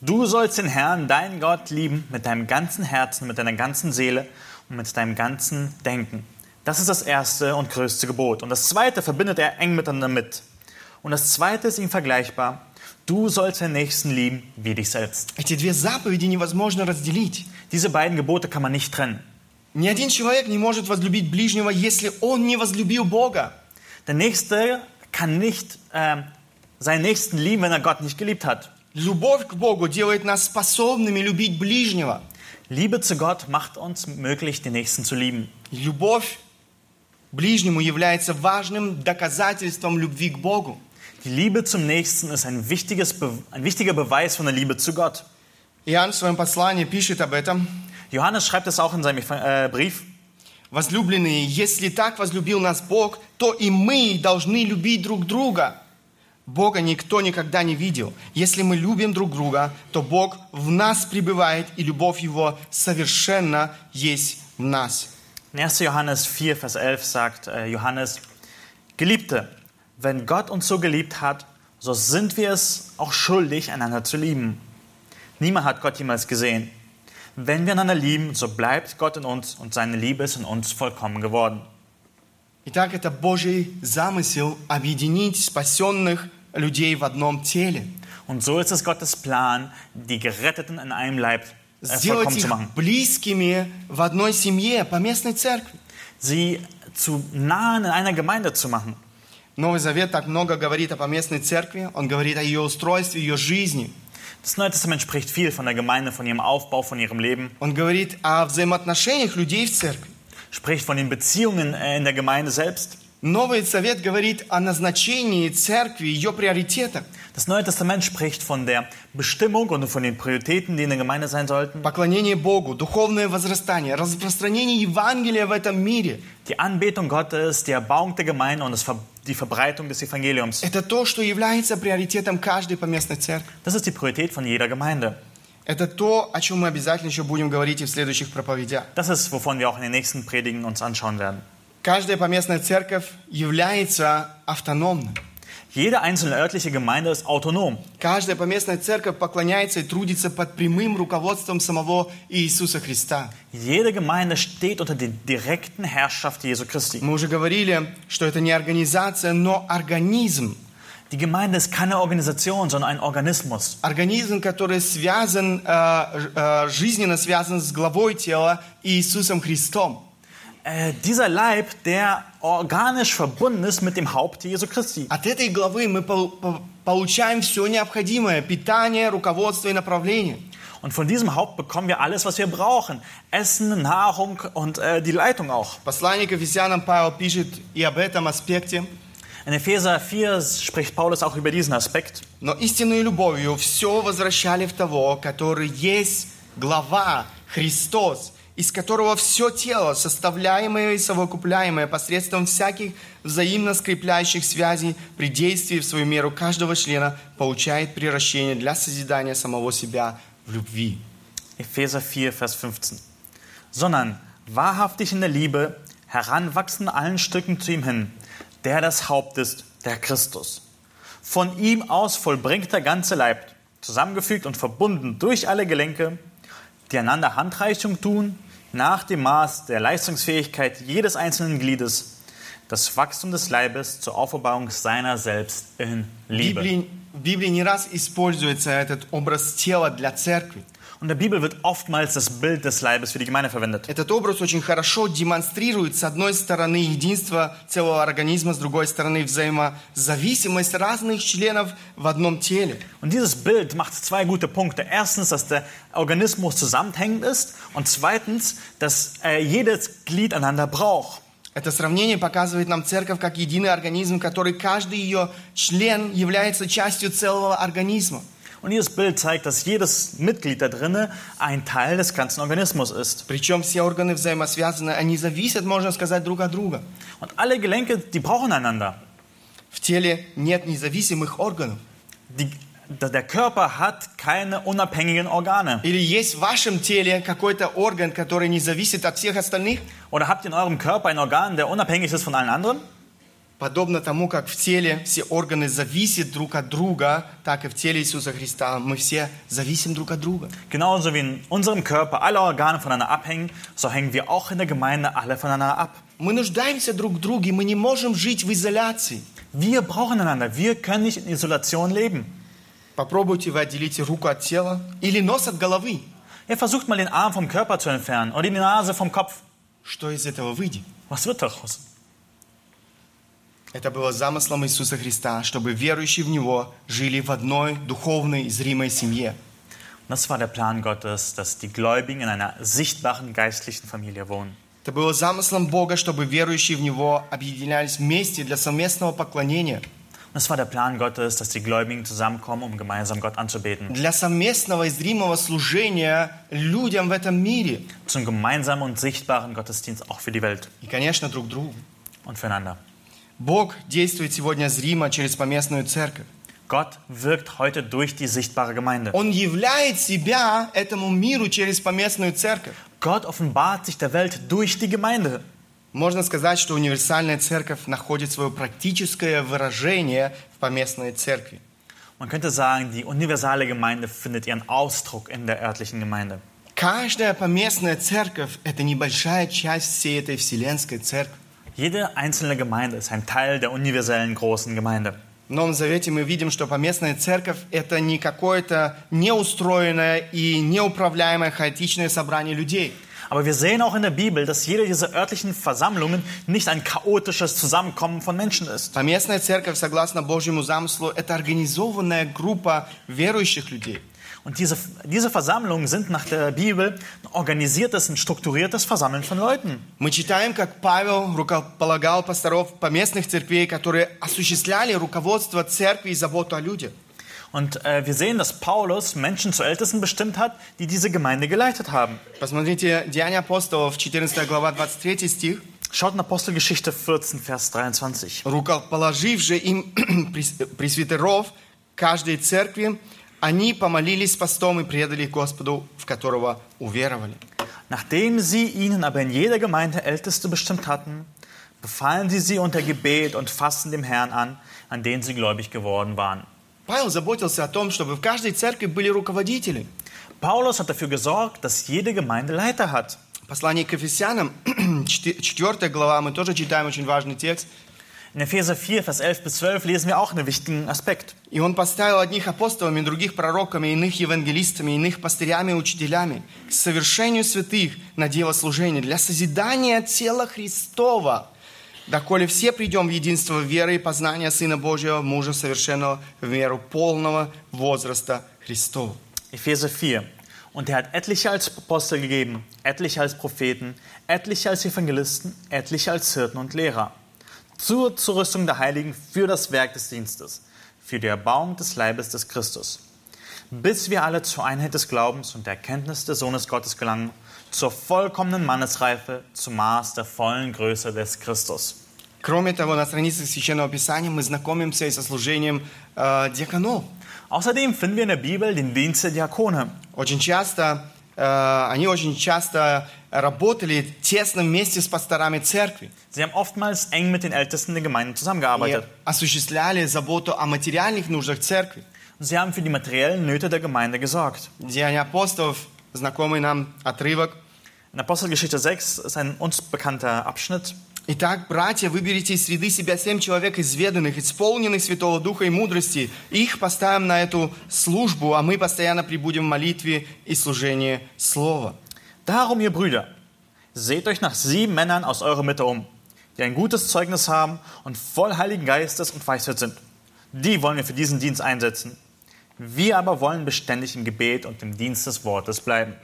du sollst den Herrn, deinen Gott, lieben mit deinem ganzen Herzen, mit deiner ganzen Seele und mit deinem ganzen Denken. Das ist das erste und größte Gebot. Und das zweite verbindet er eng miteinander mit. Und das zweite ist ihm vergleichbar. Du sollst den Nächsten lieben wie dich selbst. Эти две заповеди невозможно разделить. Diese beiden Gebote kann man nicht trennen. Ни один человек не может возлюбить ближнего, если он не возлюбил Бога. Der Nächste kann nicht ähm, seinen Nächsten lieben, wenn er Gott nicht geliebt hat. Любовь к Богу делает нас способными любить ближнего. Liebe zu Gott macht uns möglich, den Nächsten zu lieben. И Любовь к ближнему является важным доказательством любви к Богу. Die Liebe zum Nächsten ist ein, wichtiges Be ein wichtiger Beweis von der Liebe zu Gott. Иоанн в своем послании пишет об этом. Johannes schreibt es auch in seinem äh, Brief. Возлюбленные, если так возлюбил нас Бог, то и мы должны любить друг друга. Бога никто никогда не видел. Если мы любим друг друга, то Бог в нас пребывает, и любовь Его совершенно есть в нас. In 1. Johannes 4, Vers 11 sagt äh, Johannes, Geliebte, wenn Gott uns so geliebt hat, so sind wir es auch schuldig, einander zu lieben. Niemand hat Gott jemals gesehen. Wenn wir einander lieben, so bleibt Gott in uns und seine Liebe ist in uns vollkommen geworden. Итак, это Божий замысел объединить спасенных людей в одном теле. Und so ist es Gottes Plan, die Geretteten in einem Leib äh, Сделать vollkommen zu их machen. близкими в одной семье, по местной церкви. Sie zu nahen in einer Gemeinde zu machen. Новый Завет так много говорит о поместной церкви, он говорит о ее устройстве, ее жизни. Das Neue Testament spricht viel von der Gemeinde, von ihrem Aufbau, von ihrem Leben, Он говорит о взаимоотношениях людей в церкви. spricht von den Beziehungen äh, in der Gemeinde selbst. Новый Завет говорит о назначении церкви, ее приоритетах. Das Neue Testament spricht von der Bestimmung und von den Prioritäten, die in der Gemeinde sein sollten. Поклонение Богу, духовное возрастание, распространение Евангелия в этом мире. Die Anbetung Gottes, die Erbauung der Gemeinde und das Ver die Verbreitung des Evangeliums. Это то, что является приоритетом каждой поместной церкви. Das ist die Priorität von jeder Gemeinde. Это то, о чем мы обязательно еще будем говорить и в следующих проповедях. Das ist, wovon wir auch in den nächsten Predigen uns anschauen werden. Каждая поместная церковь является автономной. Jede einzelne örtliche Gemeinde ist autonom. Каждая поместная церковь поклоняется и трудится под прямым руководством самого Иисуса Христа. Jede Gemeinde steht unter der direkten Herrschaft Jesu Christi. Мы уже говорили, что это не организация, но организм. Die Gemeinde ist keine Organisation, sondern ein Organismus. Организм, который связан, э, э, жизненно связан с главой тела Иисусом Христом. Äh, dieser Leib, der organisch verbunden ist mit dem Haupt Jesu Christi. От этой главы мы пол- по- получаем все необходимое – питание, руководство и направление. Und von diesem Haupt bekommen wir alles, was wir brauchen. Essen, Nahrung und äh, die Leitung auch. Посланник Ефесянам Павел пишет и об этом аспекте. In Epheser 4 spricht Paulus auch über diesen Aspekt. Но истинной любовью все возвращали в того, который есть глава, Христос, из которого все тело, составляемое и совокупляемое посредством всяких взаимно скрепляющих связей при действии в свою меру каждого члена, получает приращение для созидания самого себя в любви. Epheser 4, Vers 15. Sondern wahrhaftig in der Liebe heranwachsen allen Stücken zu ihm hin, der das Haupt ist, der Christus. Von ihm aus vollbringt der ganze Leib, zusammengefügt und verbunden durch alle Gelenke, die einander Handreichung tun, nach dem Maß der Leistungsfähigkeit jedes einzelnen Gliedes, das Wachstum des Leibes zur Aufbauung seiner selbst in В Liebe. Библии, в Библии не раз используется этот образ тела для церкви. Und in der Bibel wird oftmals das Bild des Leibes für die Gemeinde verwendet. Этот образ очень хорошо демонстрирует, с одной стороны, единство целого организма, с другой стороны, взаимозависимость разных членов в одном теле. Und dieses Bild macht zwei gute Punkte. Erstens, dass der Organismus zusammenhängend ist und zweitens, dass äh, jedes Glied einander braucht. Это сравнение показывает нам церковь как единый организм, который каждый ее член является частью целого организма. Und dieses Bild zeigt, dass jedes Mitglied da drinne ein Teil des ganzen Organismus ist. Причем все органы взаимосвязаны, они зависят, можно сказать, друг от друга. Und alle Gelenke, die brauchen einander. В теле нет независимых органов. Die, der der Körper hat keine unabhängigen Organe. Или есть в вашем теле какой-то орган, который не зависит от всех остальных? Oder habt ihr in eurem Körper ein Organ, der unabhängig ist von allen anderen? Подобно тому, как в теле все органы зависят друг от друга, так и в теле Иисуса Христа мы все зависим друг от друга. Genauso wie in unserem Körper alle Organe voneinander abhängen, so hängen wir auch in der Gemeinde alle voneinander ab. Мы нуждаемся друг в друге, мы не можем жить в изоляции. Wir brauchen einander. Wir können nicht in Isolation leben. Попробуйте вы отделите руку от тела или нос от головы. Ihr versucht mal den Arm vom Körper zu entfernen oder die Nase vom Kopf. Что из этого выйдет? Was wird daraus? Это было замыслом Иисуса Христа, чтобы верующие в Него жили в одной духовной, зримой семье. Das war der Plan Gottes, dass die Gläubigen in einer sichtbaren geistlichen Familie wohnen. Это было замыслом Бога, чтобы верующие в Него объединялись вместе для совместного поклонения, es war der Plan Gottes, dass die Gläubigen zusammenkommen, um gemeinsam Gott anzubeten. для совместного и зримого служения людям в этом мире. Zum gemeinsamen und sichtbaren Gottesdienst auch für die Welt И, конечно, друг другу. und füreinander. Бог действует сегодня зримо через поместную церковь. Gott wirkt heute durch die sichtbare Gemeinde. Он являет себя этому миру через поместную церковь. Gott offenbart sich der Welt durch die Gemeinde. Можно сказать, что универсальная церковь находит свое практическое выражение в поместной церкви. Man könnte sagen, die universale Gemeinde findet ihren Ausdruck in der örtlichen Gemeinde. Каждая поместная церковь – это небольшая часть всей этой вселенской церкви. Jede einzelne Gemeinde ist ein Teil der universellen großen Gemeinde. В Новом Завете мы видим, что поместная церковь – это не какое-то неустроенное и неуправляемое хаотичное собрание людей. Aber wir sehen auch in der Bibel, dass jede dieser örtlichen Versammlungen nicht ein chaotisches Zusammenkommen von Menschen ist. Поместная церковь, согласно Божьему замыслу, это организованная группа верующих людей. Und diese, diese Versammlungen sind nach der Bibel ein organisiertes, ein strukturiertes Versammeln von Leuten. Мы читаем, как Павел рукополагал пасторов поместных церквей, которые осуществляли руководство церкви и заботу о людях. Und äh, wir sehen, dass Paulus Menschen zu Ältesten bestimmt hat, die diese Gemeinde geleitet haben. Посмотрите, Деяния апостолов, 14 глава, 23 стих. Schaut in Apostelgeschichte 14, Vers 23. Рукоположив же им прес- пресвитеров каждой церкви, они помолились постом и предали Господу, в которого уверовали. Nachdem sie ihnen aber in jeder Gemeinde Älteste bestimmt hatten, befahlen sie sie unter Gebet und Fasten dem Herrn an, an den sie gläubig geworden waren. Павел заботился о том, чтобы в каждой церкви были руководители. Paulus hat dafür gesorgt, dass jede Gemeinde Leiter hat. Послание к Ефесянам, 4 глава, мы тоже читаем очень важный текст. In Epheser 4, Vers 11 bis 12 lesen wir auch einen wichtigen Aspekt. И он поставил одних апостолами, других пророками, иных евангелистами, иных пастырями и учителями к совершению святых на дело служения, для созидания тела Христова, доколе все придем в единство веры и познания Сына Божьего, мужа совершенного в меру полного возраста Христова. Epheser 4. Und er hat etliche als Apostel gegeben, etliche als Propheten, etliche als Evangelisten, etliche als Hirten und Lehrer. Zur Zurüstung der Heiligen für das Werk des Dienstes, für die Erbauung des Leibes des Christus. Bis wir alle zur Einheit des Glaubens und der Erkenntnis des Sohnes Gottes gelangen, zur vollkommenen Mannesreife, zum Maß der vollen Größe des Christus. Кроме того, на страницах Священного Писания мы знакомимся и со служением э, диаконов. Außerdem finden wir in der Bibel den Dienst der Diakone. Очень часто, э, они очень часто работали тесно вместе с пасторами церкви. Sie haben oftmals eng mit den Ältesten der Gemeinde и zusammengearbeitet. осуществляли заботу о материальных нуждах церкви. Und sie haben für die materiellen Nöte der Gemeinde gesorgt. Деяния апостолов, знакомый нам отрывок. In Apostelgeschichte 6 ist ein uns bekannter Abschnitt. Итак, братья, выберите из среды себя семь человек изведанных, исполненных Святого Духа и мудрости. Их поставим на эту службу, а мы постоянно прибудем в молитве и служении Слова. Darum, ihr Brüder, seht euch nach sieben Männern aus eurer Mitte um, die ein gutes Zeugnis haben und voll Heiligen Geistes und Weisheit sind. Die wollen wir für diesen Dienst einsetzen. Wir aber wollen beständig im Gebet und im Dienst des Wortes bleiben.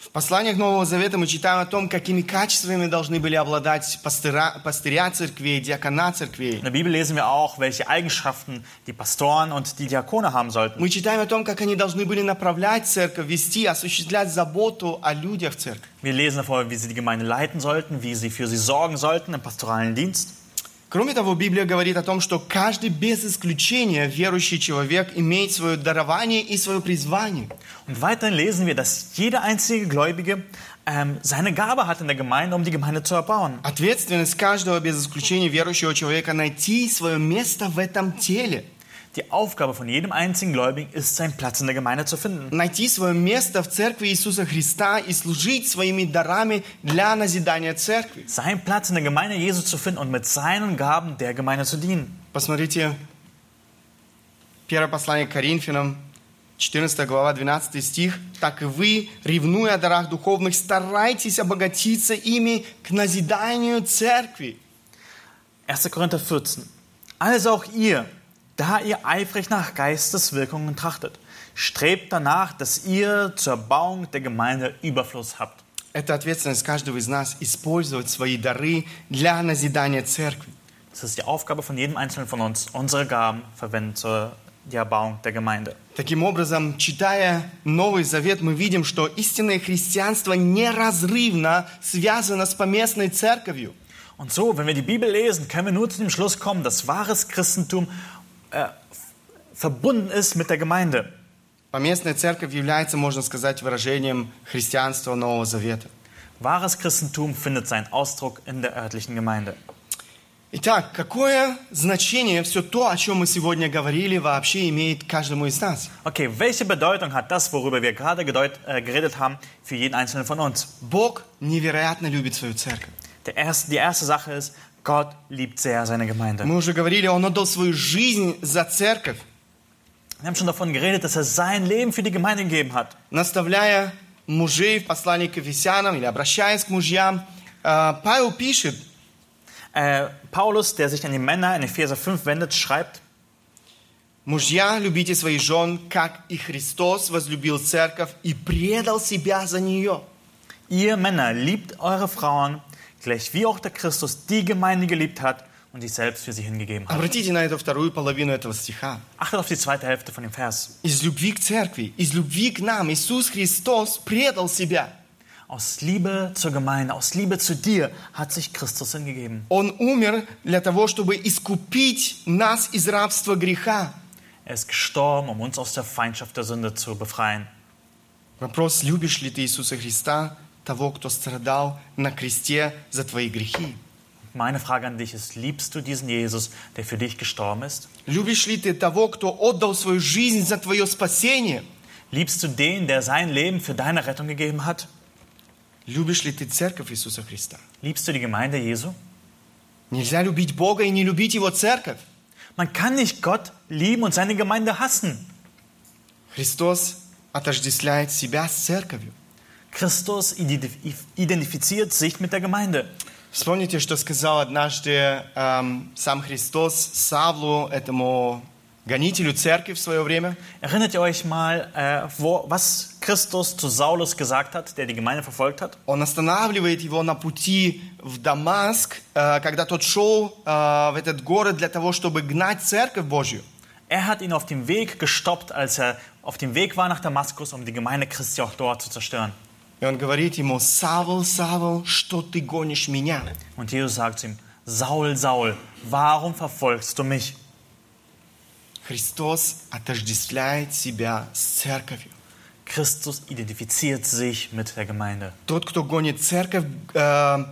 В посланиях Нового Завета мы читаем о том, какими качествами должны были обладать пастыра, пастыря церквей, диакона церквей. In der Bibel lesen wir auch, welche Eigenschaften die Pastoren und die Diakone haben sollten. Мы читаем о том, как они должны были направлять церковь, вести, осуществлять заботу о людях в церкви. Wir lesen davor, wie sie die Gemeinde leiten sollten, wie sie für sie sorgen sollten im pastoralen Dienst. Кроме того, Библия говорит о том, что каждый без исключения верующий человек имеет свое дарование и свое призвание. Und weiterhin lesen wir, dass jeder einzige Gläubige ähm, seine Gabe hat in der Gemeinde, um die Gemeinde zu erbauen. Ответственность каждого без исключения верующего человека найти свое место в этом теле. Die Aufgabe von jedem einzigen Gläubigen ist, seinen Platz in der Gemeinde zu finden. Найти свое место в церкви Иисуса Христа и служить своими дарами для назидания церкви. Seinen Platz in der Gemeinde Jesu zu finden und mit seinen Gaben der Gemeinde zu dienen. Посмотрите, первое послание к Коринфянам, 14 глава, 12 стих. «Так и вы, ревнуя о дарах духовных, старайтесь обогатиться ими к назиданию церкви». 1. Korinther 14. Also auch ihr, da ihr eifrig nach Geisteswirkungen trachtet, strebt danach, dass ihr zur Erbauung der Gemeinde Überfluss habt. Это ответственность каждого из нас использовать свои дары для назидания церкви. Das ist die Aufgabe von jedem Einzelnen von uns, unsere Gaben verwenden zur der Erbauung der Gemeinde. Таким образом, читая Новый Завет, мы видим, что истинное христианство неразрывно связано с поместной церковью. Und so, wenn wir die Bibel lesen, können wir nur zu dem Schluss kommen, dass wahres Christentum äh, verbunden ist mit der Gemeinde. Поместная церковь является, можно сказать, выражением христианства Нового Завета. Wahres Christentum findet seinen Ausdruck in der örtlichen Gemeinde. Итак, какое значение все то, о чем мы сегодня говорили, вообще имеет каждому из нас? Okay, welche Bedeutung hat das, worüber wir gerade gedeut, äh, geredet haben, für jeden Einzelnen von uns? Бог невероятно любит свою церковь. Der erste, die erste Sache ist, Gott liebt sehr seine Gemeinde. Мы уже говорили, Он отдал свою жизнь за церковь, Wir haben schon davon geredet, dass er sein Leben für die Gemeinde gegeben hat. наставляя мужей в послании к Ефесянам или обращаясь к мужьям. э, Павел пишет, Äh, Paulus, der sich an die Männer in Epheser 5 wendet, schreibt, «Мужья, любите своих жен, как и Христос возлюбил церковь и предал себя за нее». ihr Männer liebt eure Frauen, gleich wie auch der Christus die Gemeinde geliebt hat und sich selbst für sie hingegeben hat. Обратите на эту вторую половину этого стиха. Achtet auf die zweite Hälfte von dem Vers. Из любви к церкви, из любви к нам Иисус Христос предал себя. Aus Liebe zur Gemeinde, aus Liebe zu dir hat sich Christus hingegeben. Он умер для того, чтобы искупить нас из рабства греха. Er ist gestorben, um uns aus der Feindschaft der Sünde zu befreien. Вопрос, любишь ли ты Иисуса Христа, того, кто страдал на кресте за твои грехи? Meine Frage an dich ist, liebst du diesen Jesus, der für dich gestorben ist? Любишь ли ты того, кто отдал свою жизнь за твое спасение? Liebst du den, der sein Leben für deine Rettung gegeben hat? Любишь ли ты церковь Иисуса Христа? Liebst du die Gemeinde Jesu? Нельзя любить Бога и не любить Его церковь. Man kann nicht Gott lieben und seine Gemeinde hassen. Христос отождествляет себя с церковью. Christus identif- identifiziert sich mit der Gemeinde. Вспомните, что сказал однажды эм, сам Христос Савлу, этому гонителю церкви в свое время. Erinnert ihr euch mal, äh, wo, was Christus zu Saulus gesagt hat, der die Gemeinde verfolgt hat? Он останавливает его на пути в Дамаск, э, когда тот шел э, в этот город для того, чтобы гнать церковь Божью. Er hat ihn auf dem Weg gestoppt, als er auf dem Weg war nach Damaskus, um die Gemeinde Christi auch dort zu zerstören. И он говорит ему, Савл, Савл, что ты гонишь меня? Und Jesus sagt zu ihm, Saul, Saul, warum verfolgst du mich? Христос отождествляет себя с церковью. Christus identifiziert sich mit der Gemeinde. Тот, кто гонит церковь, э,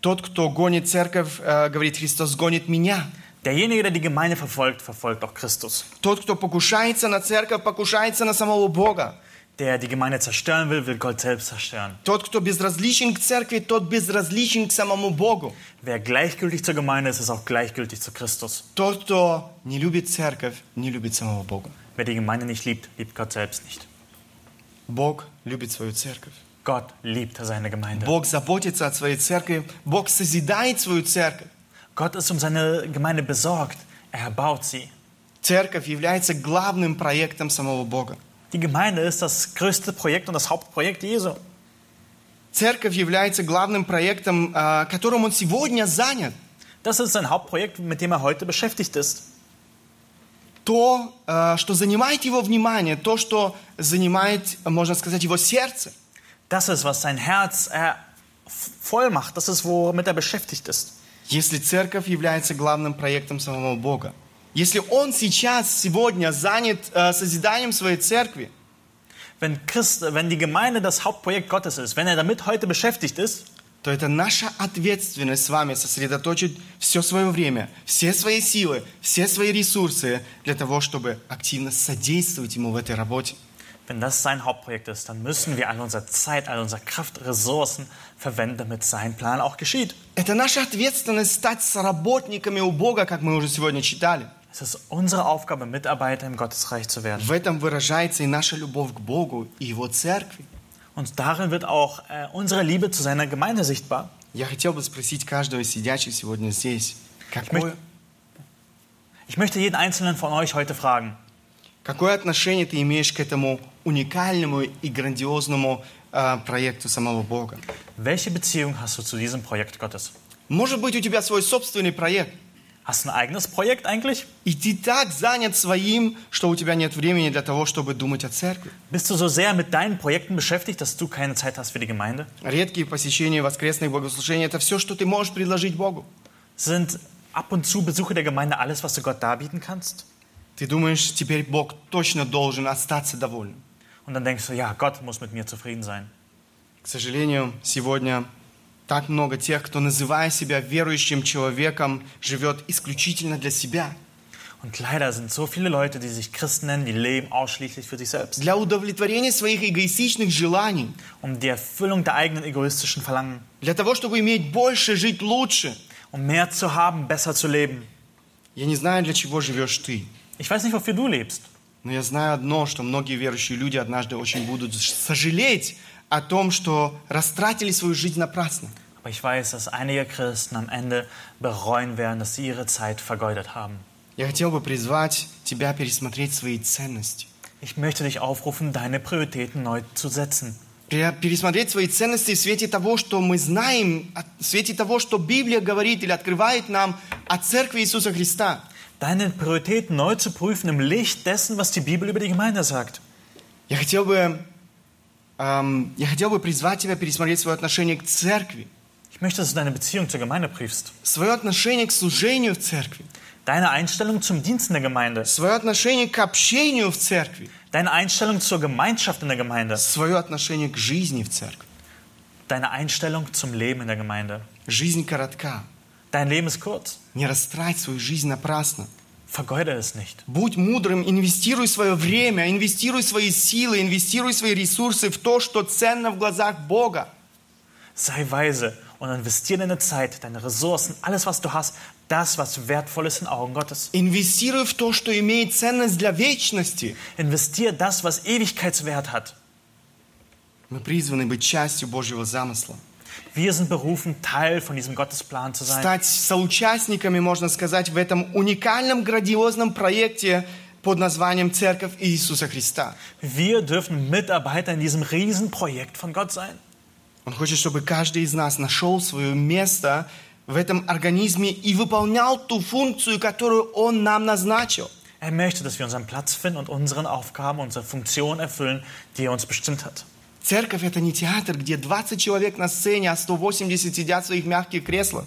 тот, кто гонит церковь, э, говорит Христос, гонит меня. Derjenige, der die Gemeinde verfolgt, verfolgt auch Christus. Тот, кто покушается на церковь, покушается на самого Бога. Der die Gemeinde zerstören will, will Gott selbst zerstören. Тот, кто безразличен к церкви, тот безразличен к самому Богу. Wer gleichgültig zur Gemeinde ist, ist auch gleichgültig zu Christus. Тот, кто не любит церковь, не любит самого Бога. Wer die Gemeinde nicht liebt, liebt Gott selbst nicht. Бог любит свою церковь. Gott liebt seine Gemeinde. Бог заботится о своей церкви. Бог созидает свою церковь. Gott ist um seine Gemeinde besorgt. Er baut sie. Церковь является главным проектом самого Бога. Die Gemeinde ist das größte Projekt und das Hauptprojekt Jesu. Церковь является главным проектом, э, которым он сегодня занят. Das ist sein Hauptprojekt, mit dem er heute beschäftigt ist. То, э, что занимает его внимание, то, что занимает, можно сказать, его сердце. Das ist, was sein Herz äh, voll macht. Das ist, womit er beschäftigt ist. Если церковь является главным проектом самого Бога, Если он сейчас, сегодня занят э, созиданием своей церкви, Wenn, Christ, wenn die Gemeinde das Hauptprojekt Gottes ist, wenn er damit heute beschäftigt ist, то это наша ответственность с вами сосредоточить все свое время, все свои силы, все свои ресурсы для того, чтобы активно содействовать ему в этой работе. wenn das sein Hauptprojekt ist, dann müssen wir all unsere Zeit, all unsere Kraft, Ressourcen verwenden, damit sein Plan auch geschieht. Это наша ответственность стать соработниками у Бога, как мы уже сегодня читали. Es ist unsere Aufgabe, Mitarbeiter im Gottesreich zu werden. В этом выражается и наша любовь к Богу и Его церкви. Und darin wird auch äh, unsere Liebe zu seiner Gemeinde sichtbar. Я хотел бы спросить каждого сидящего сегодня здесь, какое, Ich möchte jeden einzelnen von euch heute fragen, какое отношение ты имеешь к этому уникальному и грандиозному э, проекту самого Бога? welche Beziehung hast du zu diesem Projekt Gottes? Может быть, у тебя свой собственный проект, Hast du ein eigenes Projekt eigentlich? и ты так занят своим, что у тебя нет времени для того, чтобы думать о церкви. Bist du so sehr mit deinen Projekten beschäftigt, dass du keine Zeit hast für die Gemeinde? Редкие посещения воскресных богослужений – это все, что ты можешь предложить Богу. Sind ab und zu Besuche der Gemeinde alles, was du Gott darbieten kannst? Ты думаешь, теперь Бог точно должен остаться довольным. Und dann denkst du, ja, Gott muss mit mir zufrieden sein. К сожалению, сегодня так много тех, кто, называя себя верующим человеком, живет исключительно для себя, Und leider sind so viele Leute, die sich Christen nennen, die leben ausschließlich für sich selbst. для удовлетворения своих эгоистичных желаний, Um die Erfüllung der eigenen egoistischen Verlangen. для того, чтобы иметь больше, жить лучше. Um mehr zu haben, besser zu leben. Я не знаю, для чего живешь ты, Ich weiß nicht, wofür du lebst. но я знаю одно, что многие верующие люди однажды очень будут сожалеть о том, что растратили свою жизнь напрасно. Aber ich weiß, dass einige Christen am Ende bereuen werden, dass sie ihre Zeit vergeudet haben. Я хотел бы призвать тебя пересмотреть свои ценности. Ich möchte dich aufrufen, deine Prioritäten neu zu setzen. Пере- Пересмотреть свои ценности в свете того, что мы знаем, о- в свете того, что Библия говорит или открывает нам о Церкви Иисуса Христа. Deine Prioritäten neu zu prüfen im Licht dessen, was die Bibel über die Gemeinde sagt. Я хотел бы, эм, я хотел бы призвать тебя пересмотреть свое отношение к Церкви, Ich möchte, dass du deine Beziehung zur Gemeinde prüfst. свое отношение к служению в Церкви, Deine Einstellung zum Dienst in der Gemeinde. свое отношение к общению в Церкви, Deine Einstellung zur Gemeinschaft in der Gemeinde. свое отношение к жизни в Церкви. Deine Einstellung zum Leben in der Gemeinde. Жизнь коротка. Dein Leben ist kurz. Не растрать свою жизнь напрасно. Vergeude es nicht. Будь мудрым, инвестируй свое время, инвестируй свои силы, инвестируй свои ресурсы в то, что ценно в глазах Бога. Sei weise und investiere deine Zeit, deine Ressourcen, alles, was du hast, das, was wertvoll ist in Augen Gottes. Инвестируй в то, что имеет ценность для вечности. Investiere das, was Ewigkeitswert hat. Мы призваны быть частью Божьего замысла. Wir sind berufen, Teil von diesem Gottesplan zu sein. Стать соучастниками, можно сказать, в этом уникальном, грандиозном проекте под названием Церковь Иисуса Христа. Wir dürfen Mitarbeiter in diesem Riesenprojekt von Gott sein. Он хочет, чтобы каждый из нас нашел свое место в этом организме и выполнял ту функцию, которую Он нам назначил. Er möchte, dass wir unseren Platz finden und unseren Aufgaben, unsere Funktion erfüllen, die er uns bestimmt hat. Церковь – это не театр, где 20 человек на сцене, а 180 сидят в своих мягких креслах.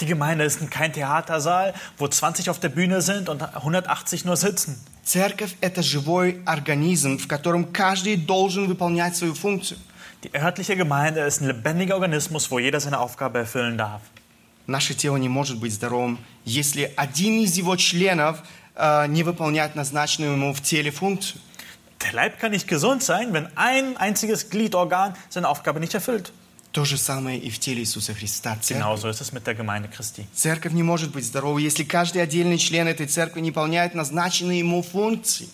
Die Gemeinde ist kein Theatersaal, wo 20 auf der Bühne sind und 180 nur sitzen. Церковь – это живой организм, в котором каждый должен выполнять свою функцию. Die örtliche Gemeinde ist ein lebendiger Organismus, wo jeder seine Aufgabe erfüllen darf. Наше тело не может быть здоровым, если один из его членов э, не выполняет назначенную ему в теле функцию. Der Leib kann nicht gesund sein, wenn ein einziges Gliedorgan seine Aufgabe nicht erfüllt. То же самое и в теле Иисуса Христа. Церковь. Genauso ist es mit der Gemeinde Christi. Церковь не может быть здоровой, если каждый отдельный член этой церкви не выполняет назначенные ему функции.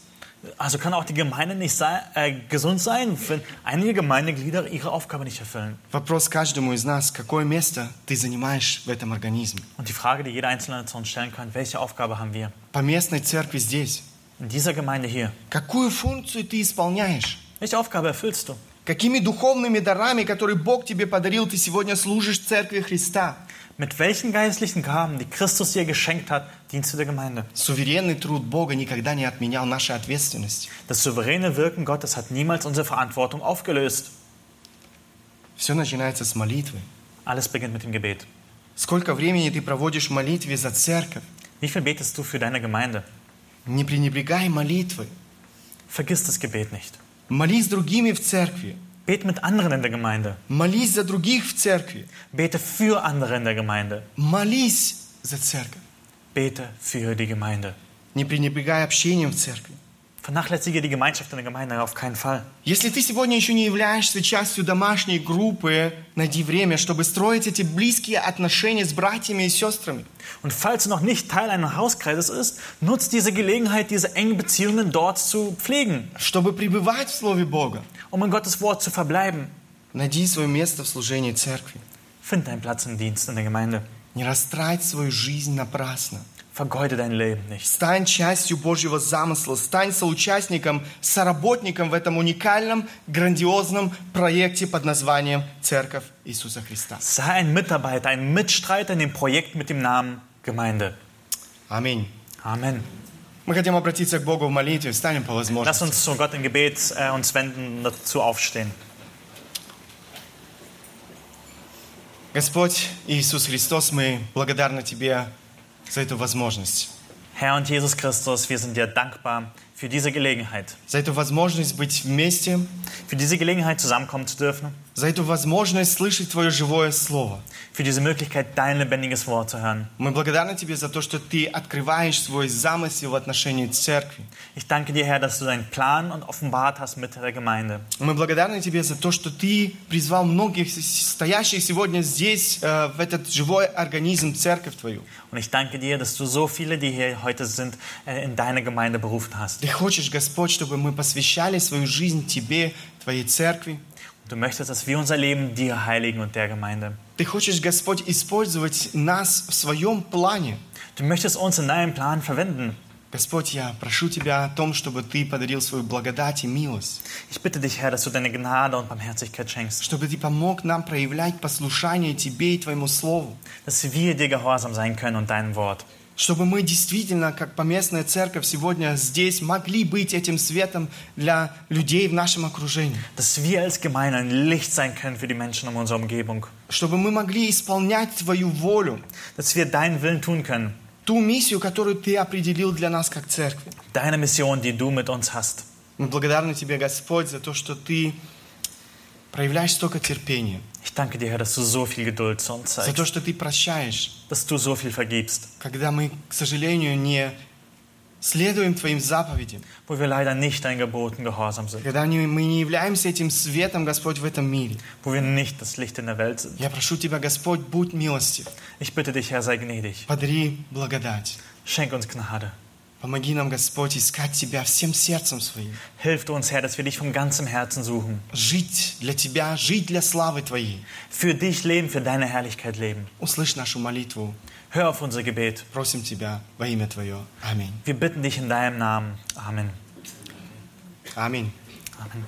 Also kann auch die Gemeinde nicht sei, äh, gesund sein, wenn einige Gemeindeglieder ihre Aufgabe nicht erfüllen. Вопрос каждому из нас, какое место ты занимаешь в этом организме? Und die Frage, die jeder Einzelne zu uns stellen kann, welche Aufgabe haben wir По местной церкви здесь. in dieser Gemeinde hier? Какую функцию ты исполняешь? Welche Aufgabe erfüllst du? Какими духовными дарами, которые Бог тебе подарил, ты сегодня служишь Церкви Христа? Mit welchen geistlichen Gaben, die Christus dir geschenkt hat, dienst du der Gemeinde? Суверенный труд Бога никогда не отменял нашей ответственности. Das souveräne Wirken Gottes hat niemals unsere Verantwortung aufgelöst. Все начинается с молитвы. Alles beginnt mit dem Gebet. Сколько времени ты проводишь в молитве за церковь? Wie viel betest du für deine Gemeinde? Не пренебрегай молитвой. Vergiss das Gebet nicht. Молись с другими в церкви. Bet mit anderen in der Gemeinde. Молись за других в церкви. Bete für andere in der Gemeinde. Молись за церковь. Bete für die Gemeinde. Не пренебрегай общением в церкви. Vernachlässige die Gemeinschaft in der Gemeinde auf keinen Fall. Если ты сегодня еще не являешься частью домашней группы, найди время, чтобы строить эти близкие отношения с братьями и сестрами. Und falls du noch nicht Teil eines Hauskreises ist, nutz diese Gelegenheit, diese engen Beziehungen dort zu pflegen, Чтобы пребывать в Слове Бога, Um in Gottes Wort zu verbleiben. найди свое место в служении церкви. Find deinen Platz im Dienst in der Gemeinde. Не растрать свою жизнь напрасно. Vergeude dein Leben nicht. Стань частью Божьего замысла, стань соучастником, соработником в этом уникальном, грандиозном проекте под названием Церковь Иисуса Христа. Sei ein Mitarbeiter, ein Mitstreiter in dem Projekt mit dem Namen Gemeinde. Аминь. Amen. Мы хотим обратиться к Богу в молитве, встанем по Lass возможности. uns zu Gott in Gebet äh, uns wenden und dazu aufstehen. Господь Иисус Христос, мы благодарны Тебе за эту возможность. Herr und Jesus Christus, wir sind dir dankbar für diese Gelegenheit. За эту возможность быть вместе, Für diese Gelegenheit zusammenkommen zu dürfen. за эту возможность слышать Твое живое Слово. Für diese Möglichkeit, dein lebendiges Wort zu hören. Мы благодарны Тебе за то, что Ты открываешь свой замысел в отношении церкви. Ich danke dir, Herr, dass du deinen Plan und offenbart hast mit der Gemeinde. Мы благодарны Тебе за то, что Ты призвал многих стоящих сегодня здесь, э, в этот живой организм, церковь Твою. Und ich danke dir, dass du so viele, die hier heute sind, äh, in deine Gemeinde berufen hast. Ты хочешь, Господь, чтобы мы посвящали свою жизнь Тебе, Твоей церкви. Und du möchtest, dass wir unser Leben dir heiligen und der Gemeinde. Ты хочешь, Господь, использовать нас в своем плане. Du möchtest uns in deinem Plan verwenden. Господь, я прошу Тебя о том, чтобы Ты подарил свою благодать и милость, Ich bitte dich, Herr, dass du deine Gnade und Barmherzigkeit schenkst. чтобы Ты помог нам проявлять послушание Тебе и Твоему Слову, Dass wir dir gehorsam sein können und deinem Wort. чтобы мы действительно, как поместная церковь сегодня здесь, могли быть этим светом для людей в нашем окружении, Dass wir als Gemeinde ein Licht sein können für die Menschen in unserer Umgebung. чтобы мы могли исполнять Твою волю, Dass wir deinen Willen tun können. Ту миссию, которую Ты определил для нас как церкви. Deine Mission, die du mit uns hast. Мы благодарны Тебе, Господь, за то, что Ты проявляешь столько терпения, Ich danke dir, Herr, dass du so viel Geduld zu uns за zeigst. то, что Ты прощаешь, Dass du so viel vergibst. когда мы, к сожалению, не следуем Твоим заповедям, Wo wir leider nicht deinen Geboten gehorsam sind. когда не- мы не являемся этим светом, Господь, в этом мире. Wo wir nicht das Licht in der Welt sind. Я прошу Тебя, Господь, будь милостив, Ich bitte dich, Herr, sei gnädig. подари благодать. Schenk uns Gnade. Помоги нам, Господь, искать Тебя всем сердцем своим, Hilf uns, Herr, dass wir dich von ganzem Herzen suchen. жить для Тебя, жить для славы Твоей. Für dich leben, für deine Herrlichkeit leben. Услышь нашу молитву, Hör auf unser Gebet. просим Тебя во имя Твое. Аминь. Wir bitten dich in deinem Namen. Amen. Аминь. Amen.